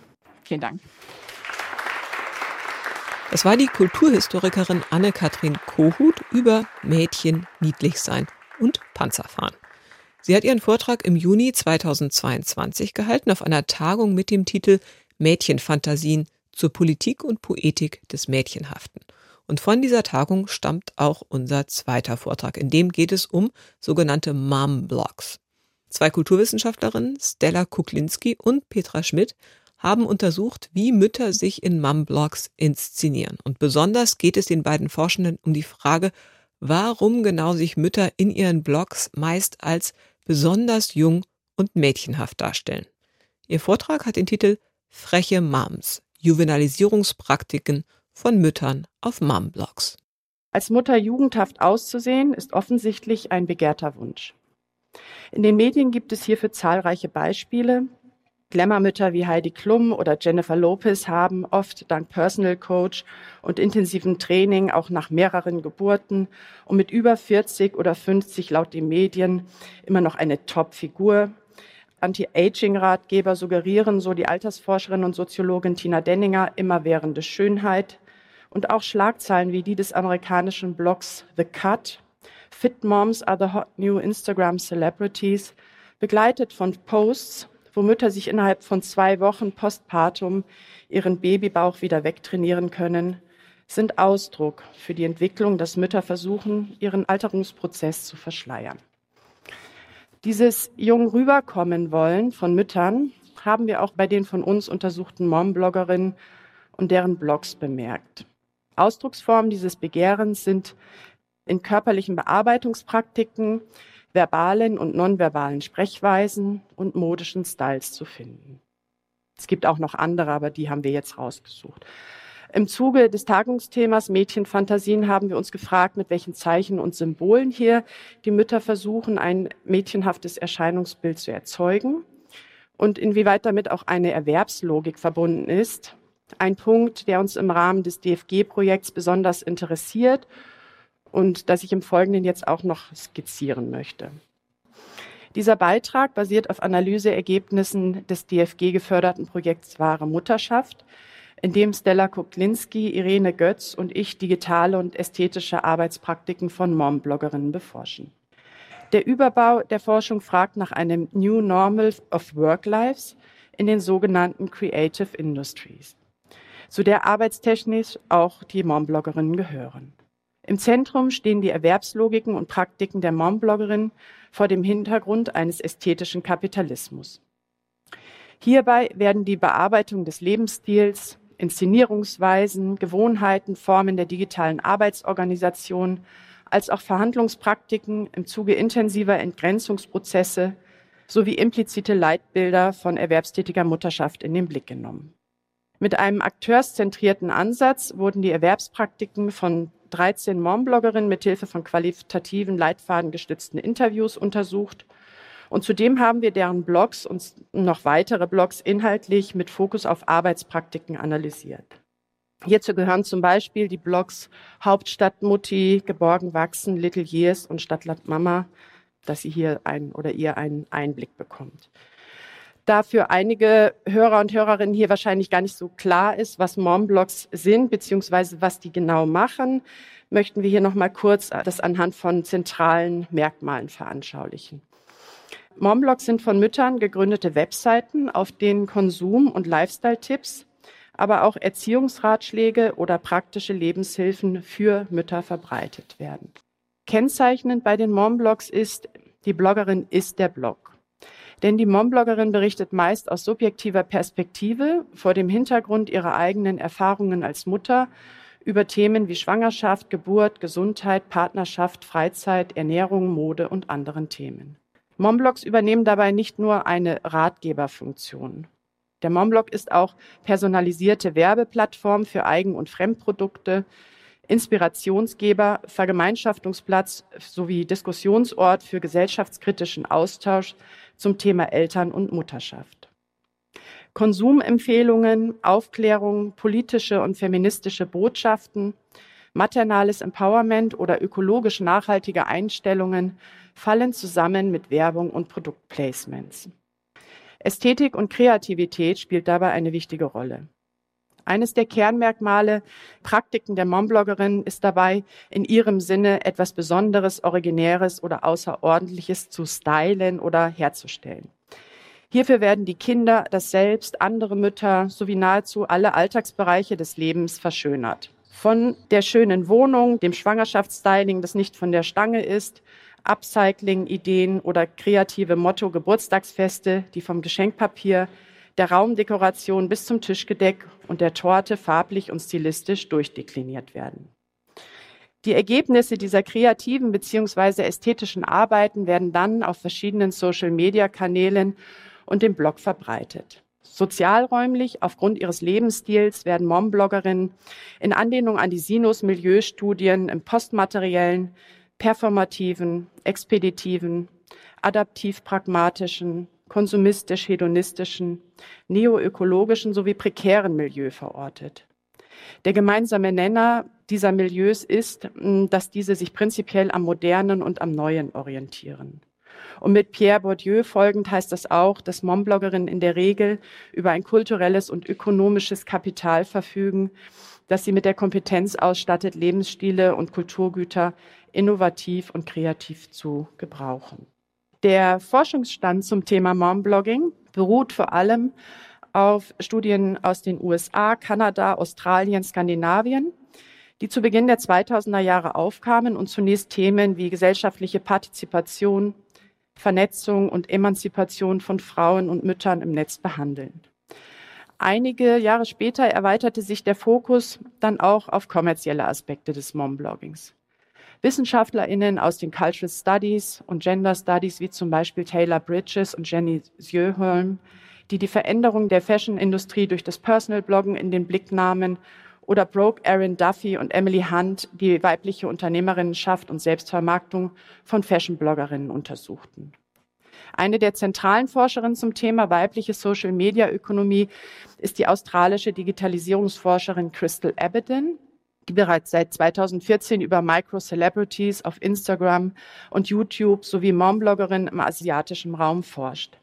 Vielen Dank. Das war die Kulturhistorikerin Anne-Kathrin Kohut über Mädchen niedlich sein und Panzerfahren. Sie hat ihren Vortrag im Juni 2022 gehalten auf einer Tagung mit dem Titel Mädchenfantasien zur Politik und Poetik des Mädchenhaften. Und von dieser Tagung stammt auch unser zweiter Vortrag. In dem geht es um sogenannte Mom-Blogs. Zwei Kulturwissenschaftlerinnen, Stella Kuklinski und Petra Schmidt, haben untersucht, wie Mütter sich in Mom-Blogs inszenieren. Und besonders geht es den beiden Forschenden um die Frage, warum genau sich Mütter in ihren Blogs meist als besonders jung und mädchenhaft darstellen. Ihr Vortrag hat den Titel Freche Moms, Juvenalisierungspraktiken von Müttern auf Mom-Blogs. Als Mutter jugendhaft auszusehen, ist offensichtlich ein begehrter Wunsch. In den Medien gibt es hierfür zahlreiche Beispiele. Glamour-Mütter wie Heidi Klum oder Jennifer Lopez haben oft dank Personal Coach und intensivem Training auch nach mehreren Geburten und mit über 40 oder 50 laut den Medien immer noch eine Top-Figur, Anti-Aging-Ratgeber suggerieren, so die Altersforscherin und Soziologin Tina Denninger, immerwährende Schönheit. Und auch Schlagzeilen wie die des amerikanischen Blogs The Cut, Fit Moms are the hot new Instagram Celebrities, begleitet von Posts, wo Mütter sich innerhalb von zwei Wochen postpartum ihren Babybauch wieder wegtrainieren können, sind Ausdruck für die Entwicklung, dass Mütter versuchen, ihren Alterungsprozess zu verschleiern. Dieses jung rüberkommen wollen von Müttern haben wir auch bei den von uns untersuchten Mom-Bloggerinnen und deren Blogs bemerkt. Ausdrucksformen dieses Begehrens sind in körperlichen Bearbeitungspraktiken, verbalen und nonverbalen Sprechweisen und modischen Styles zu finden. Es gibt auch noch andere, aber die haben wir jetzt rausgesucht. Im Zuge des Tagungsthemas Mädchenfantasien haben wir uns gefragt, mit welchen Zeichen und Symbolen hier die Mütter versuchen, ein mädchenhaftes Erscheinungsbild zu erzeugen und inwieweit damit auch eine Erwerbslogik verbunden ist. Ein Punkt, der uns im Rahmen des DFG-Projekts besonders interessiert und das ich im Folgenden jetzt auch noch skizzieren möchte. Dieser Beitrag basiert auf Analyseergebnissen des DFG geförderten Projekts Wahre Mutterschaft, in dem Stella Kuklinski, Irene Götz und ich digitale und ästhetische Arbeitspraktiken von Mom-Bloggerinnen beforschen. Der Überbau der Forschung fragt nach einem New Normal of Work Lives in den sogenannten Creative Industries, zu der arbeitstechnisch auch die Mom-Bloggerinnen gehören. Im Zentrum stehen die Erwerbslogiken und Praktiken der Mom-Bloggerin vor dem Hintergrund eines ästhetischen Kapitalismus. Hierbei werden die Bearbeitung des Lebensstils, Inszenierungsweisen, Gewohnheiten, Formen der digitalen Arbeitsorganisation als auch Verhandlungspraktiken im Zuge intensiver Entgrenzungsprozesse sowie implizite Leitbilder von erwerbstätiger Mutterschaft in den Blick genommen. Mit einem akteurszentrierten Ansatz wurden die Erwerbspraktiken von 13 Mom-Bloggerinnen mithilfe von qualitativen, leitfadengestützten Interviews untersucht und zudem haben wir deren Blogs und noch weitere Blogs inhaltlich mit Fokus auf Arbeitspraktiken analysiert. Hierzu gehören zum Beispiel die Blogs Hauptstadt Mutti, Geborgen wachsen, Little Years und Stadtland Mama, dass sie hier ein oder ihr einen Einblick bekommt. Da für einige Hörer und Hörerinnen hier wahrscheinlich gar nicht so klar ist, was Mom-Blogs sind, beziehungsweise was die genau machen, möchten wir hier nochmal kurz das anhand von zentralen Merkmalen veranschaulichen. Momblogs sind von Müttern gegründete Webseiten, auf denen Konsum- und Lifestyle-Tipps, aber auch Erziehungsratschläge oder praktische Lebenshilfen für Mütter verbreitet werden. Kennzeichnend bei den Momblogs ist, die Bloggerin ist der Blog. Denn die Mombloggerin berichtet meist aus subjektiver Perspektive vor dem Hintergrund ihrer eigenen Erfahrungen als Mutter über Themen wie Schwangerschaft, Geburt, Gesundheit, Partnerschaft, Freizeit, Ernährung, Mode und anderen Themen. Momblogs übernehmen dabei nicht nur eine Ratgeberfunktion. Der Momblog ist auch personalisierte Werbeplattform für Eigen- und Fremdprodukte, Inspirationsgeber, Vergemeinschaftungsplatz sowie Diskussionsort für gesellschaftskritischen Austausch zum Thema Eltern und Mutterschaft. Konsumempfehlungen, Aufklärung, politische und feministische Botschaften, maternales Empowerment oder ökologisch nachhaltige Einstellungen fallen zusammen mit Werbung und Produktplacements. Ästhetik und Kreativität spielt dabei eine wichtige Rolle. Eines der Kernmerkmale, Praktiken der Mombloggerin ist dabei, in ihrem Sinne etwas Besonderes, Originäres oder Außerordentliches zu stylen oder herzustellen. Hierfür werden die Kinder, das Selbst, andere Mütter sowie nahezu alle Alltagsbereiche des Lebens verschönert. Von der schönen Wohnung, dem Schwangerschaftsstyling, das nicht von der Stange ist, Upcycling-Ideen oder kreative Motto-Geburtstagsfeste, die vom Geschenkpapier der Raumdekoration bis zum Tischgedeck und der Torte farblich und stilistisch durchdekliniert werden. Die Ergebnisse dieser kreativen bzw. ästhetischen Arbeiten werden dann auf verschiedenen Social-Media-Kanälen und dem Blog verbreitet. Sozialräumlich, aufgrund ihres Lebensstils, werden Mom-Bloggerinnen in Anlehnung an die Sinus-Milieustudien im postmateriellen, performativen, expeditiven, adaptiv-pragmatischen, konsumistisch-hedonistischen, neoökologischen sowie prekären Milieu verortet. Der gemeinsame Nenner dieser Milieus ist, dass diese sich prinzipiell am Modernen und am Neuen orientieren. Und mit Pierre Bourdieu folgend heißt das auch, dass Mombloggerinnen in der Regel über ein kulturelles und ökonomisches Kapital verfügen, das sie mit der Kompetenz ausstattet, Lebensstile und Kulturgüter innovativ und kreativ zu gebrauchen. Der Forschungsstand zum Thema Momblogging beruht vor allem auf Studien aus den USA, Kanada, Australien, Skandinavien, die zu Beginn der 2000er Jahre aufkamen und zunächst Themen wie gesellschaftliche Partizipation, Vernetzung und Emanzipation von Frauen und Müttern im Netz behandeln. Einige Jahre später erweiterte sich der Fokus dann auch auf kommerzielle Aspekte des Mombloggings. WissenschaftlerInnen aus den Cultural Studies und Gender Studies, wie zum Beispiel Taylor Bridges und Jenny Sjöholm, die die Veränderung der Fashion-Industrie durch das Personal Bloggen in den Blick nahmen, oder Brooke Erin Duffy und Emily Hunt, die weibliche Unternehmerinnenschaft und Selbstvermarktung von Fashion-Bloggerinnen untersuchten. Eine der zentralen Forscherinnen zum Thema weibliche Social-Media-Ökonomie ist die australische Digitalisierungsforscherin Crystal die bereits seit 2014 über Micro-Celebrities auf Instagram und YouTube sowie Mom-Bloggerin im asiatischen Raum forscht.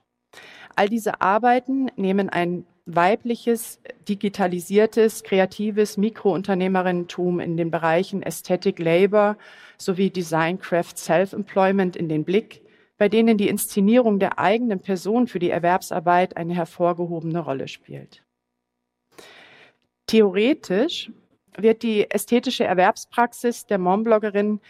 All diese Arbeiten nehmen ein weibliches, digitalisiertes, kreatives Mikrounternehmerinnentum in den Bereichen Aesthetic Labor sowie Design Craft Self-Employment in den Blick, bei denen die Inszenierung der eigenen Person für die Erwerbsarbeit eine hervorgehobene Rolle spielt. Theoretisch wird die ästhetische Erwerbspraxis der Mombloggerin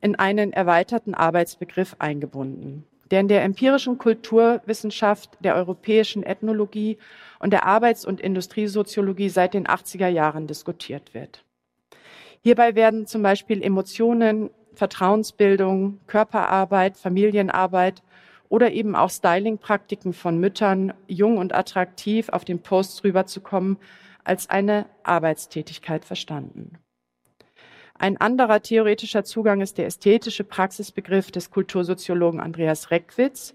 in einen erweiterten Arbeitsbegriff eingebunden, der in der empirischen Kulturwissenschaft, der europäischen Ethnologie und der Arbeits- und Industriesoziologie seit den 80er Jahren diskutiert wird. Hierbei werden zum Beispiel Emotionen, Vertrauensbildung, Körperarbeit, Familienarbeit oder eben auch Stylingpraktiken von Müttern, jung und attraktiv auf den Posts rüberzukommen, als eine Arbeitstätigkeit verstanden. Ein anderer theoretischer Zugang ist der ästhetische Praxisbegriff des Kultursoziologen Andreas Reckwitz,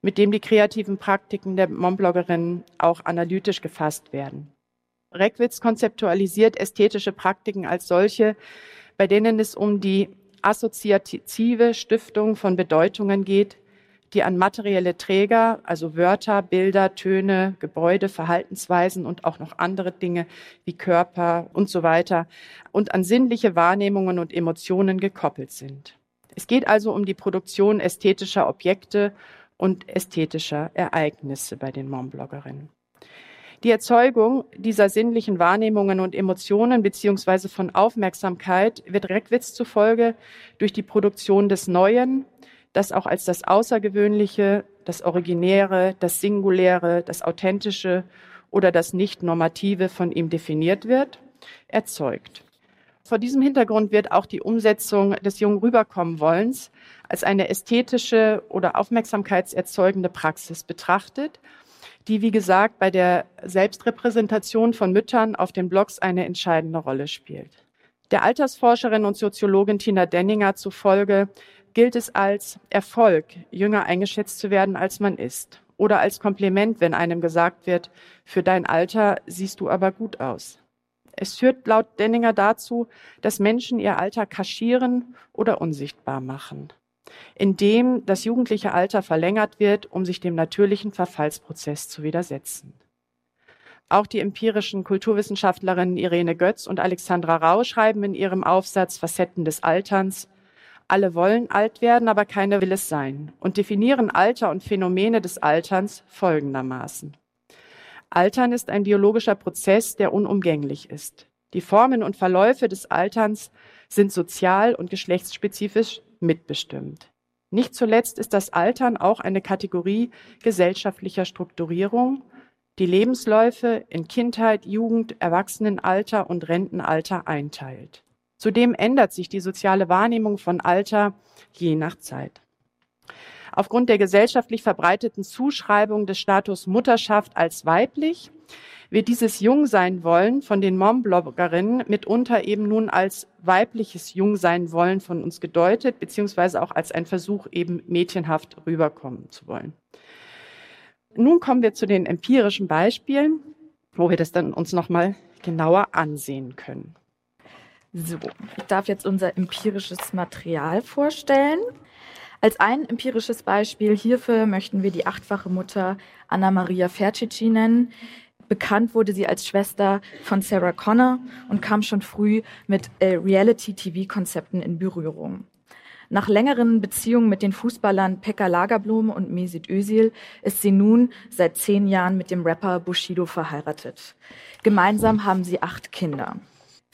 mit dem die kreativen Praktiken der Mombloggerin auch analytisch gefasst werden. Reckwitz konzeptualisiert ästhetische Praktiken als solche, bei denen es um die assoziative Stiftung von Bedeutungen geht, die an materielle Träger, also Wörter, Bilder, Töne, Gebäude, Verhaltensweisen und auch noch andere Dinge wie Körper und so weiter und an sinnliche Wahrnehmungen und Emotionen gekoppelt sind. Es geht also um die Produktion ästhetischer Objekte und ästhetischer Ereignisse bei den Mombloggerinnen. Die Erzeugung dieser sinnlichen Wahrnehmungen und Emotionen beziehungsweise von Aufmerksamkeit wird Reckwitz zufolge durch die Produktion des Neuen, das auch als das Außergewöhnliche, das Originäre, das Singuläre, das Authentische oder das Nicht-Normative von ihm definiert wird, erzeugt. Vor diesem Hintergrund wird auch die Umsetzung des jungen Rüberkommen-Wollens als eine ästhetische oder aufmerksamkeitserzeugende Praxis betrachtet, die, wie gesagt, bei der Selbstrepräsentation von Müttern auf den Blogs eine entscheidende Rolle spielt. Der Altersforscherin und Soziologin Tina Denninger zufolge gilt es als Erfolg, jünger eingeschätzt zu werden, als man ist. Oder als Kompliment, wenn einem gesagt wird, für dein Alter siehst du aber gut aus. Es führt laut Denninger dazu, dass Menschen ihr Alter kaschieren oder unsichtbar machen, indem das jugendliche Alter verlängert wird, um sich dem natürlichen Verfallsprozess zu widersetzen. Auch die empirischen Kulturwissenschaftlerinnen Irene Götz und Alexandra Rau schreiben in ihrem Aufsatz Facetten des Alterns, alle wollen alt werden, aber keiner will es sein und definieren Alter und Phänomene des Alterns folgendermaßen. Altern ist ein biologischer Prozess, der unumgänglich ist. Die Formen und Verläufe des Alterns sind sozial und geschlechtsspezifisch mitbestimmt. Nicht zuletzt ist das Altern auch eine Kategorie gesellschaftlicher Strukturierung, die Lebensläufe in Kindheit, Jugend, Erwachsenenalter und Rentenalter einteilt. Zudem ändert sich die soziale Wahrnehmung von Alter je nach Zeit. Aufgrund der gesellschaftlich verbreiteten Zuschreibung des Status Mutterschaft als weiblich wird dieses Jungsein wollen von den Mom-Bloggerinnen mitunter eben nun als weibliches Jungsein wollen von uns gedeutet, beziehungsweise auch als ein Versuch, eben mädchenhaft rüberkommen zu wollen. Nun kommen wir zu den empirischen Beispielen, wo wir das dann uns nochmal genauer ansehen können. So, ich darf jetzt unser empirisches Material vorstellen. Als ein empirisches Beispiel hierfür möchten wir die achtfache Mutter Anna Maria Fercici nennen. Bekannt wurde sie als Schwester von Sarah Connor und kam schon früh mit äh, Reality-TV-Konzepten in Berührung. Nach längeren Beziehungen mit den Fußballern Pekka Lagerblom und Mesut Özil ist sie nun seit zehn Jahren mit dem Rapper Bushido verheiratet. Gemeinsam haben sie acht Kinder.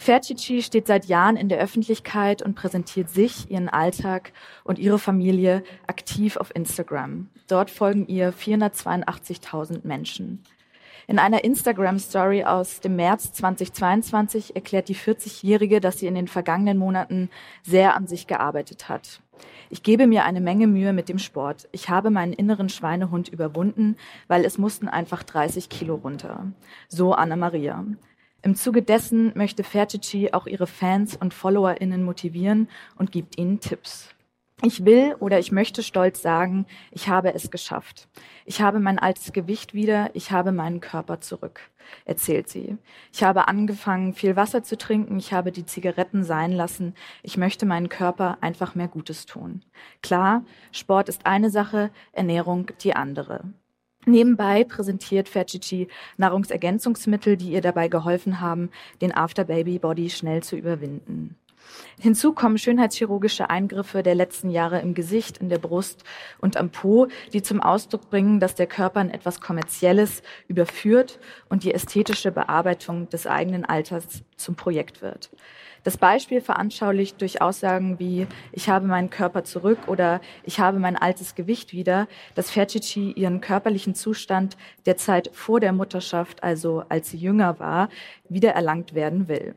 Fercici steht seit Jahren in der Öffentlichkeit und präsentiert sich, ihren Alltag und ihre Familie aktiv auf Instagram. Dort folgen ihr 482.000 Menschen. In einer Instagram-Story aus dem März 2022 erklärt die 40-Jährige, dass sie in den vergangenen Monaten sehr an sich gearbeitet hat. Ich gebe mir eine Menge Mühe mit dem Sport. Ich habe meinen inneren Schweinehund überwunden, weil es mussten einfach 30 Kilo runter. So Anna Maria. Im Zuge dessen möchte Fertici auch ihre Fans und FollowerInnen motivieren und gibt ihnen Tipps. Ich will oder ich möchte stolz sagen, ich habe es geschafft. Ich habe mein altes Gewicht wieder, ich habe meinen Körper zurück, erzählt sie. Ich habe angefangen, viel Wasser zu trinken, ich habe die Zigaretten sein lassen, ich möchte meinen Körper einfach mehr Gutes tun. Klar, Sport ist eine Sache, Ernährung die andere. Nebenbei präsentiert Ferchichi Nahrungsergänzungsmittel, die ihr dabei geholfen haben, den After-Baby-Body schnell zu überwinden. Hinzu kommen schönheitschirurgische Eingriffe der letzten Jahre im Gesicht, in der Brust und am Po, die zum Ausdruck bringen, dass der Körper in etwas Kommerzielles überführt und die ästhetische Bearbeitung des eigenen Alters zum Projekt wird. Das Beispiel veranschaulicht durch Aussagen wie ich habe meinen Körper zurück oder ich habe mein altes Gewicht wieder, dass Fercici ihren körperlichen Zustand der Zeit vor der Mutterschaft, also als sie jünger war, wiedererlangt werden will.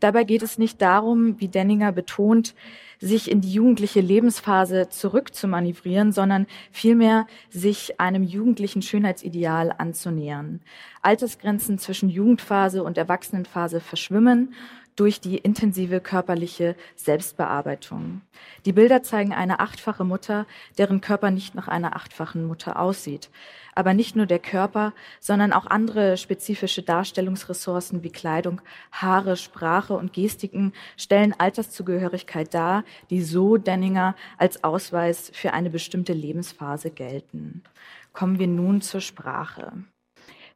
Dabei geht es nicht darum, wie Denninger betont, sich in die jugendliche Lebensphase zurückzumanövrieren, sondern vielmehr sich einem jugendlichen Schönheitsideal anzunähern. Altersgrenzen zwischen Jugendphase und Erwachsenenphase verschwimmen durch die intensive körperliche Selbstbearbeitung. Die Bilder zeigen eine achtfache Mutter, deren Körper nicht nach einer achtfachen Mutter aussieht. Aber nicht nur der Körper, sondern auch andere spezifische Darstellungsressourcen wie Kleidung, Haare, Sprache und Gestiken stellen Alterszugehörigkeit dar, die so Denninger als Ausweis für eine bestimmte Lebensphase gelten. Kommen wir nun zur Sprache.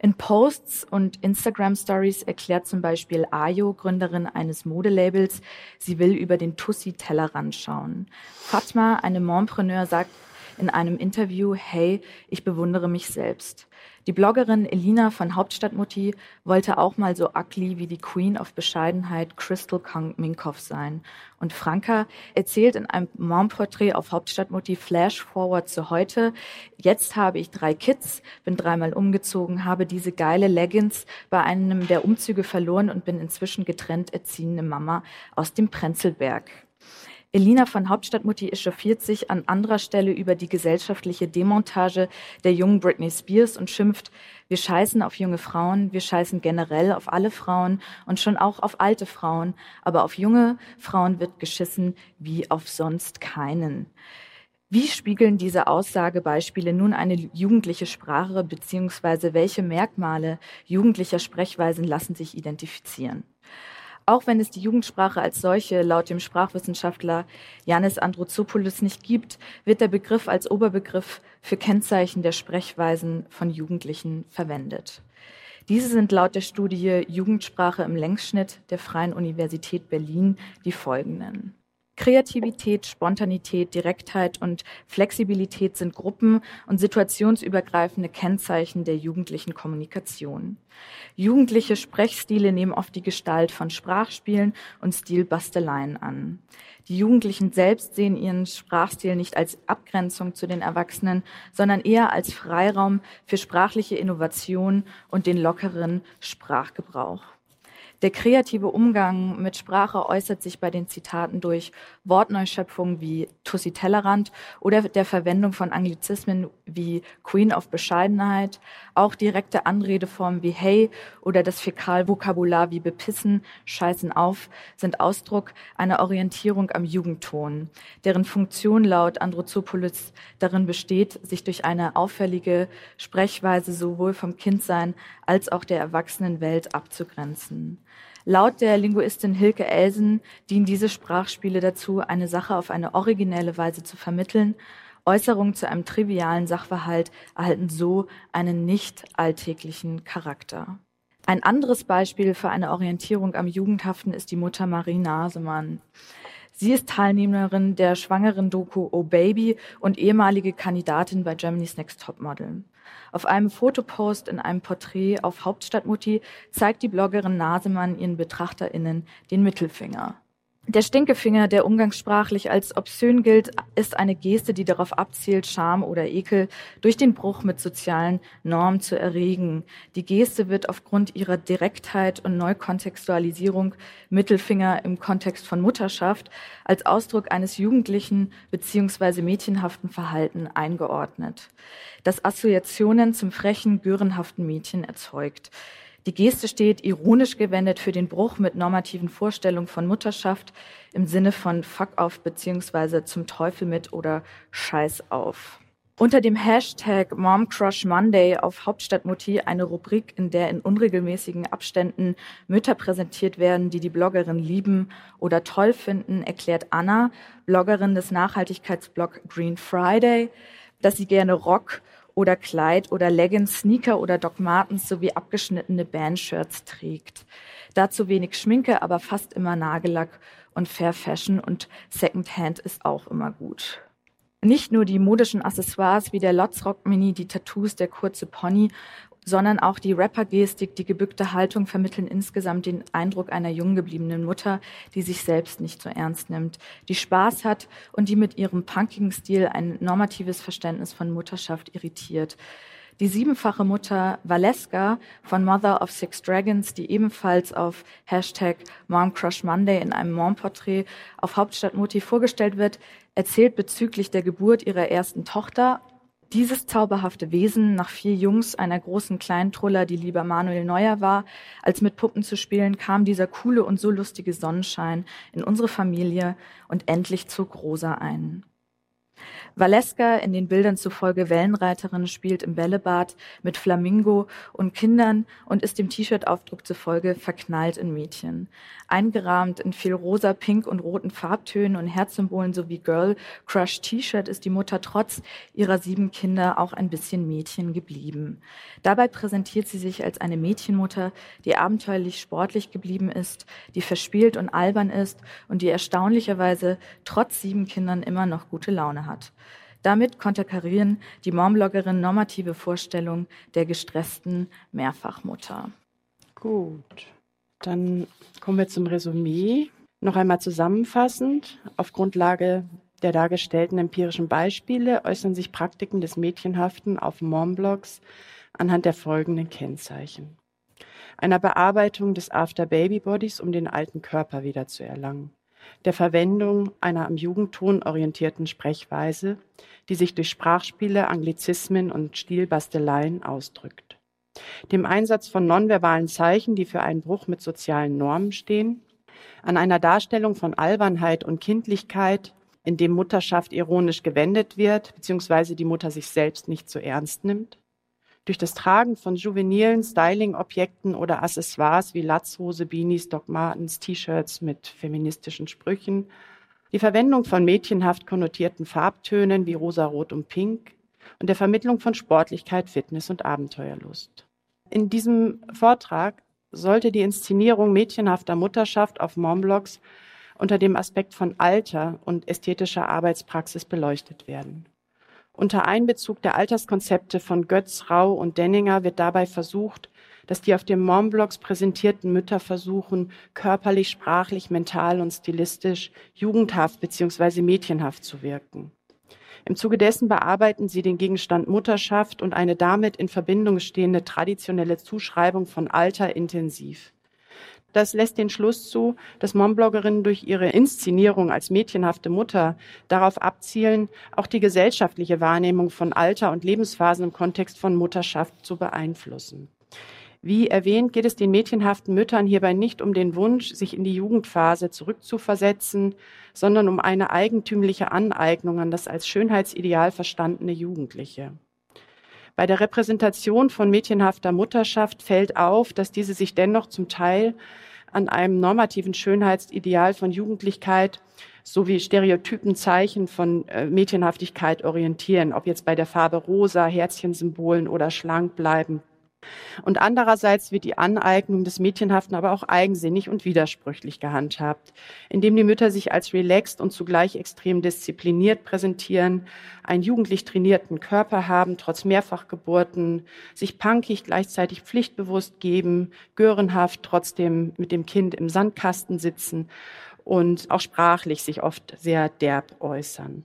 In Posts und Instagram Stories erklärt zum Beispiel Ayo, Gründerin eines Modelabels, sie will über den Tussi-Tellerrand schauen. Fatma, eine Mompreneur, sagt in einem Interview, hey, ich bewundere mich selbst. Die Bloggerin Elina von Hauptstadtmutti wollte auch mal so ugly wie die Queen of Bescheidenheit Crystal Kong Minkoff sein. Und Franka erzählt in einem Mom-Porträt auf Hauptstadtmutti Flash Forward zu heute. Jetzt habe ich drei Kids, bin dreimal umgezogen, habe diese geile Leggings bei einem der Umzüge verloren und bin inzwischen getrennt erziehende Mama aus dem Prenzlberg. Elina von Hauptstadtmutti echauffiert sich an anderer Stelle über die gesellschaftliche Demontage der jungen Britney Spears und schimpft, wir scheißen auf junge Frauen, wir scheißen generell auf alle Frauen und schon auch auf alte Frauen, aber auf junge Frauen wird geschissen wie auf sonst keinen. Wie spiegeln diese Aussagebeispiele nun eine jugendliche Sprache beziehungsweise welche Merkmale jugendlicher Sprechweisen lassen sich identifizieren? Auch wenn es die Jugendsprache als solche laut dem Sprachwissenschaftler Yannis Androzopoulos nicht gibt, wird der Begriff als Oberbegriff für Kennzeichen der Sprechweisen von Jugendlichen verwendet. Diese sind laut der Studie Jugendsprache im Längsschnitt der Freien Universität Berlin die folgenden. Kreativität, Spontanität, Direktheit und Flexibilität sind gruppen- und situationsübergreifende Kennzeichen der jugendlichen Kommunikation. Jugendliche Sprechstile nehmen oft die Gestalt von Sprachspielen und Stilbasteleien an. Die Jugendlichen selbst sehen ihren Sprachstil nicht als Abgrenzung zu den Erwachsenen, sondern eher als Freiraum für sprachliche Innovation und den lockeren Sprachgebrauch. Der kreative Umgang mit Sprache äußert sich bei den Zitaten durch Wortneuschöpfungen wie Tussi Tellerrand oder der Verwendung von Anglizismen wie Queen of Bescheidenheit, auch direkte Anredeformen wie hey oder das Fäkalvokabular wie bepissen, scheißen auf sind Ausdruck einer Orientierung am Jugendton, deren Funktion laut Androzopoulos darin besteht, sich durch eine auffällige Sprechweise sowohl vom Kindsein als auch der Erwachsenenwelt abzugrenzen. Laut der Linguistin Hilke Elsen dienen diese Sprachspiele dazu, eine Sache auf eine originelle Weise zu vermitteln. Äußerungen zu einem trivialen Sachverhalt erhalten so einen nicht alltäglichen Charakter. Ein anderes Beispiel für eine Orientierung am Jugendhaften ist die Mutter Marie Nasemann. Sie ist Teilnehmerin der schwangeren Doku Oh Baby und ehemalige Kandidatin bei Germany's Next Topmodel. Auf einem Fotopost in einem Porträt auf Hauptstadtmutti zeigt die Bloggerin Nasemann ihren BetrachterInnen den Mittelfinger. Der Stinkefinger, der umgangssprachlich als obszön gilt, ist eine Geste, die darauf abzielt, Scham oder Ekel durch den Bruch mit sozialen Normen zu erregen. Die Geste wird aufgrund ihrer Direktheit und Neukontextualisierung Mittelfinger im Kontext von Mutterschaft als Ausdruck eines jugendlichen bzw. mädchenhaften Verhalten eingeordnet, das Assoziationen zum frechen, görenhaften Mädchen erzeugt. Die Geste steht ironisch gewendet für den Bruch mit normativen Vorstellungen von Mutterschaft im Sinne von Fuck off beziehungsweise zum Teufel mit oder Scheiß auf. Unter dem Hashtag Mom Crush Monday auf Hauptstadtmutti eine Rubrik, in der in unregelmäßigen Abständen Mütter präsentiert werden, die die Bloggerin lieben oder toll finden, erklärt Anna, Bloggerin des Nachhaltigkeitsblog Green Friday, dass sie gerne Rock oder Kleid oder Leggings, Sneaker oder Doc Martens sowie abgeschnittene Bandshirts trägt. Dazu wenig Schminke, aber fast immer Nagellack und Fair Fashion und Secondhand ist auch immer gut. Nicht nur die modischen Accessoires wie der Lotzrock Mini, die Tattoos, der kurze Pony sondern auch die Rapper-Gestik, die gebückte Haltung vermitteln insgesamt den Eindruck einer jung gebliebenen Mutter, die sich selbst nicht so ernst nimmt, die Spaß hat und die mit ihrem punkigen Stil ein normatives Verständnis von Mutterschaft irritiert. Die siebenfache Mutter Valeska von Mother of Six Dragons, die ebenfalls auf Hashtag Mom Crush Monday in einem Mom-Porträt auf Hauptstadtmutti vorgestellt wird, erzählt bezüglich der Geburt ihrer ersten Tochter dieses zauberhafte Wesen, nach vier Jungs, einer großen Kleintruller, die lieber Manuel Neuer war, als mit Puppen zu spielen, kam dieser coole und so lustige Sonnenschein in unsere Familie und endlich zog Rosa ein. Valeska, in den Bildern zufolge Wellenreiterin, spielt im Bällebad mit Flamingo und Kindern und ist dem T-Shirt-Aufdruck zufolge verknallt in Mädchen. Eingerahmt in viel rosa, pink und roten Farbtönen und Herzsymbolen sowie Girl Crush T-Shirt ist die Mutter trotz ihrer sieben Kinder auch ein bisschen Mädchen geblieben. Dabei präsentiert sie sich als eine Mädchenmutter, die abenteuerlich sportlich geblieben ist, die verspielt und albern ist und die erstaunlicherweise trotz sieben Kindern immer noch gute Laune hat. Damit konterkarieren die Mombloggerin normative Vorstellung der gestressten Mehrfachmutter. Gut, dann kommen wir zum Resümee. Noch einmal zusammenfassend. Auf Grundlage der dargestellten empirischen Beispiele äußern sich Praktiken des Mädchenhaften auf Momblogs anhand der folgenden Kennzeichen. Einer Bearbeitung des After-Baby-Bodies, um den alten Körper wieder zu erlangen der Verwendung einer am Jugendton orientierten Sprechweise, die sich durch Sprachspiele, Anglizismen und Stilbasteleien ausdrückt. Dem Einsatz von nonverbalen Zeichen, die für einen Bruch mit sozialen Normen stehen, an einer Darstellung von Albernheit und Kindlichkeit, in dem Mutterschaft ironisch gewendet wird, beziehungsweise die Mutter sich selbst nicht so ernst nimmt, durch das Tragen von juvenilen Styling-Objekten oder Accessoires wie Latzhose, Beanies, Doc Martens, T-Shirts mit feministischen Sprüchen, die Verwendung von mädchenhaft konnotierten Farbtönen wie rosa, rot und pink und der Vermittlung von Sportlichkeit, Fitness und Abenteuerlust. In diesem Vortrag sollte die Inszenierung mädchenhafter Mutterschaft auf Momblocks unter dem Aspekt von Alter und ästhetischer Arbeitspraxis beleuchtet werden. Unter Einbezug der Alterskonzepte von Götz, Rau und Denninger wird dabei versucht, dass die auf dem Montblocks präsentierten Mütter versuchen, körperlich, sprachlich, mental und stilistisch jugendhaft bzw. mädchenhaft zu wirken. Im Zuge dessen bearbeiten sie den Gegenstand Mutterschaft und eine damit in Verbindung stehende traditionelle Zuschreibung von Alter intensiv. Das lässt den Schluss zu, dass Mombloggerinnen durch ihre Inszenierung als mädchenhafte Mutter darauf abzielen, auch die gesellschaftliche Wahrnehmung von Alter und Lebensphasen im Kontext von Mutterschaft zu beeinflussen. Wie erwähnt, geht es den mädchenhaften Müttern hierbei nicht um den Wunsch, sich in die Jugendphase zurückzuversetzen, sondern um eine eigentümliche Aneignung an das als Schönheitsideal verstandene Jugendliche. Bei der Repräsentation von mädchenhafter Mutterschaft fällt auf, dass diese sich dennoch zum Teil an einem normativen Schönheitsideal von Jugendlichkeit sowie stereotypen Zeichen von äh, Mädchenhaftigkeit orientieren, ob jetzt bei der Farbe rosa, Herzchensymbolen oder schlank bleiben und andererseits wird die Aneignung des Mädchenhaften aber auch eigensinnig und widersprüchlich gehandhabt, indem die Mütter sich als relaxed und zugleich extrem diszipliniert präsentieren, einen jugendlich trainierten Körper haben, trotz Mehrfachgeburten, sich punkig gleichzeitig pflichtbewusst geben, görenhaft trotzdem mit dem Kind im Sandkasten sitzen und auch sprachlich sich oft sehr derb äußern.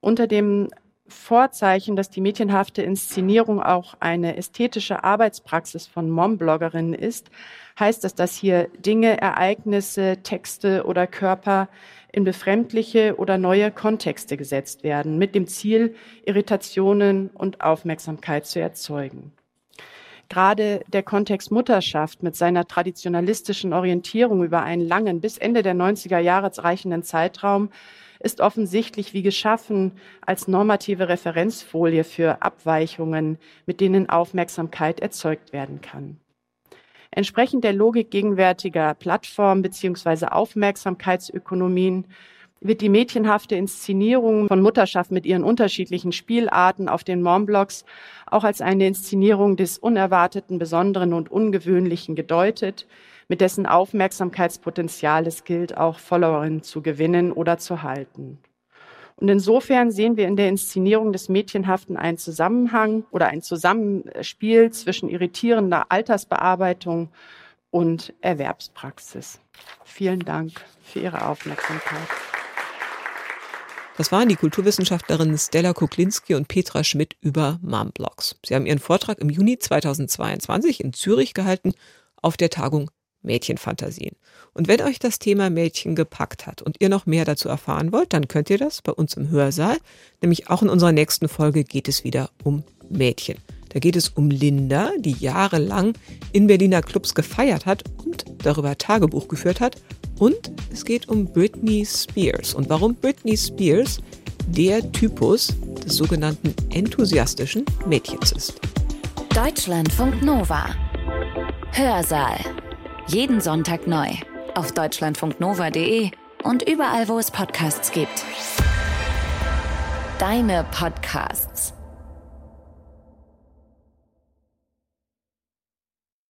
Unter dem Vorzeichen, dass die mädchenhafte Inszenierung auch eine ästhetische Arbeitspraxis von Mom-Bloggerinnen ist, heißt das, dass hier Dinge, Ereignisse, Texte oder Körper in befremdliche oder neue Kontexte gesetzt werden, mit dem Ziel, Irritationen und Aufmerksamkeit zu erzeugen. Gerade der Kontext Mutterschaft mit seiner traditionalistischen Orientierung über einen langen, bis Ende der 90er Jahre reichenden Zeitraum ist offensichtlich wie geschaffen als normative Referenzfolie für Abweichungen, mit denen Aufmerksamkeit erzeugt werden kann. Entsprechend der Logik gegenwärtiger Plattformen bzw. Aufmerksamkeitsökonomien wird die mädchenhafte Inszenierung von Mutterschaft mit ihren unterschiedlichen Spielarten auf den Momblocks auch als eine Inszenierung des Unerwarteten, Besonderen und Ungewöhnlichen gedeutet, mit dessen Aufmerksamkeitspotenzial es gilt, auch Followerinnen zu gewinnen oder zu halten. Und insofern sehen wir in der Inszenierung des Mädchenhaften einen Zusammenhang oder ein Zusammenspiel zwischen irritierender Altersbearbeitung und Erwerbspraxis. Vielen Dank für Ihre Aufmerksamkeit. Das waren die Kulturwissenschaftlerinnen Stella Kuklinski und Petra Schmidt über Momblocks. Sie haben ihren Vortrag im Juni 2022 in Zürich gehalten auf der Tagung Mädchenfantasien. Und wenn euch das Thema Mädchen gepackt hat und ihr noch mehr dazu erfahren wollt, dann könnt ihr das bei uns im Hörsaal. Nämlich auch in unserer nächsten Folge geht es wieder um Mädchen. Da geht es um Linda, die jahrelang in Berliner Clubs gefeiert hat und darüber Tagebuch geführt hat. Und es geht um Britney Spears und warum Britney Spears der Typus des sogenannten enthusiastischen Mädchens ist. Deutschlandfunk Nova. Hörsaal. Jeden Sonntag neu auf deutschlandfunknova.de und überall, wo es Podcasts gibt. Deine Podcasts.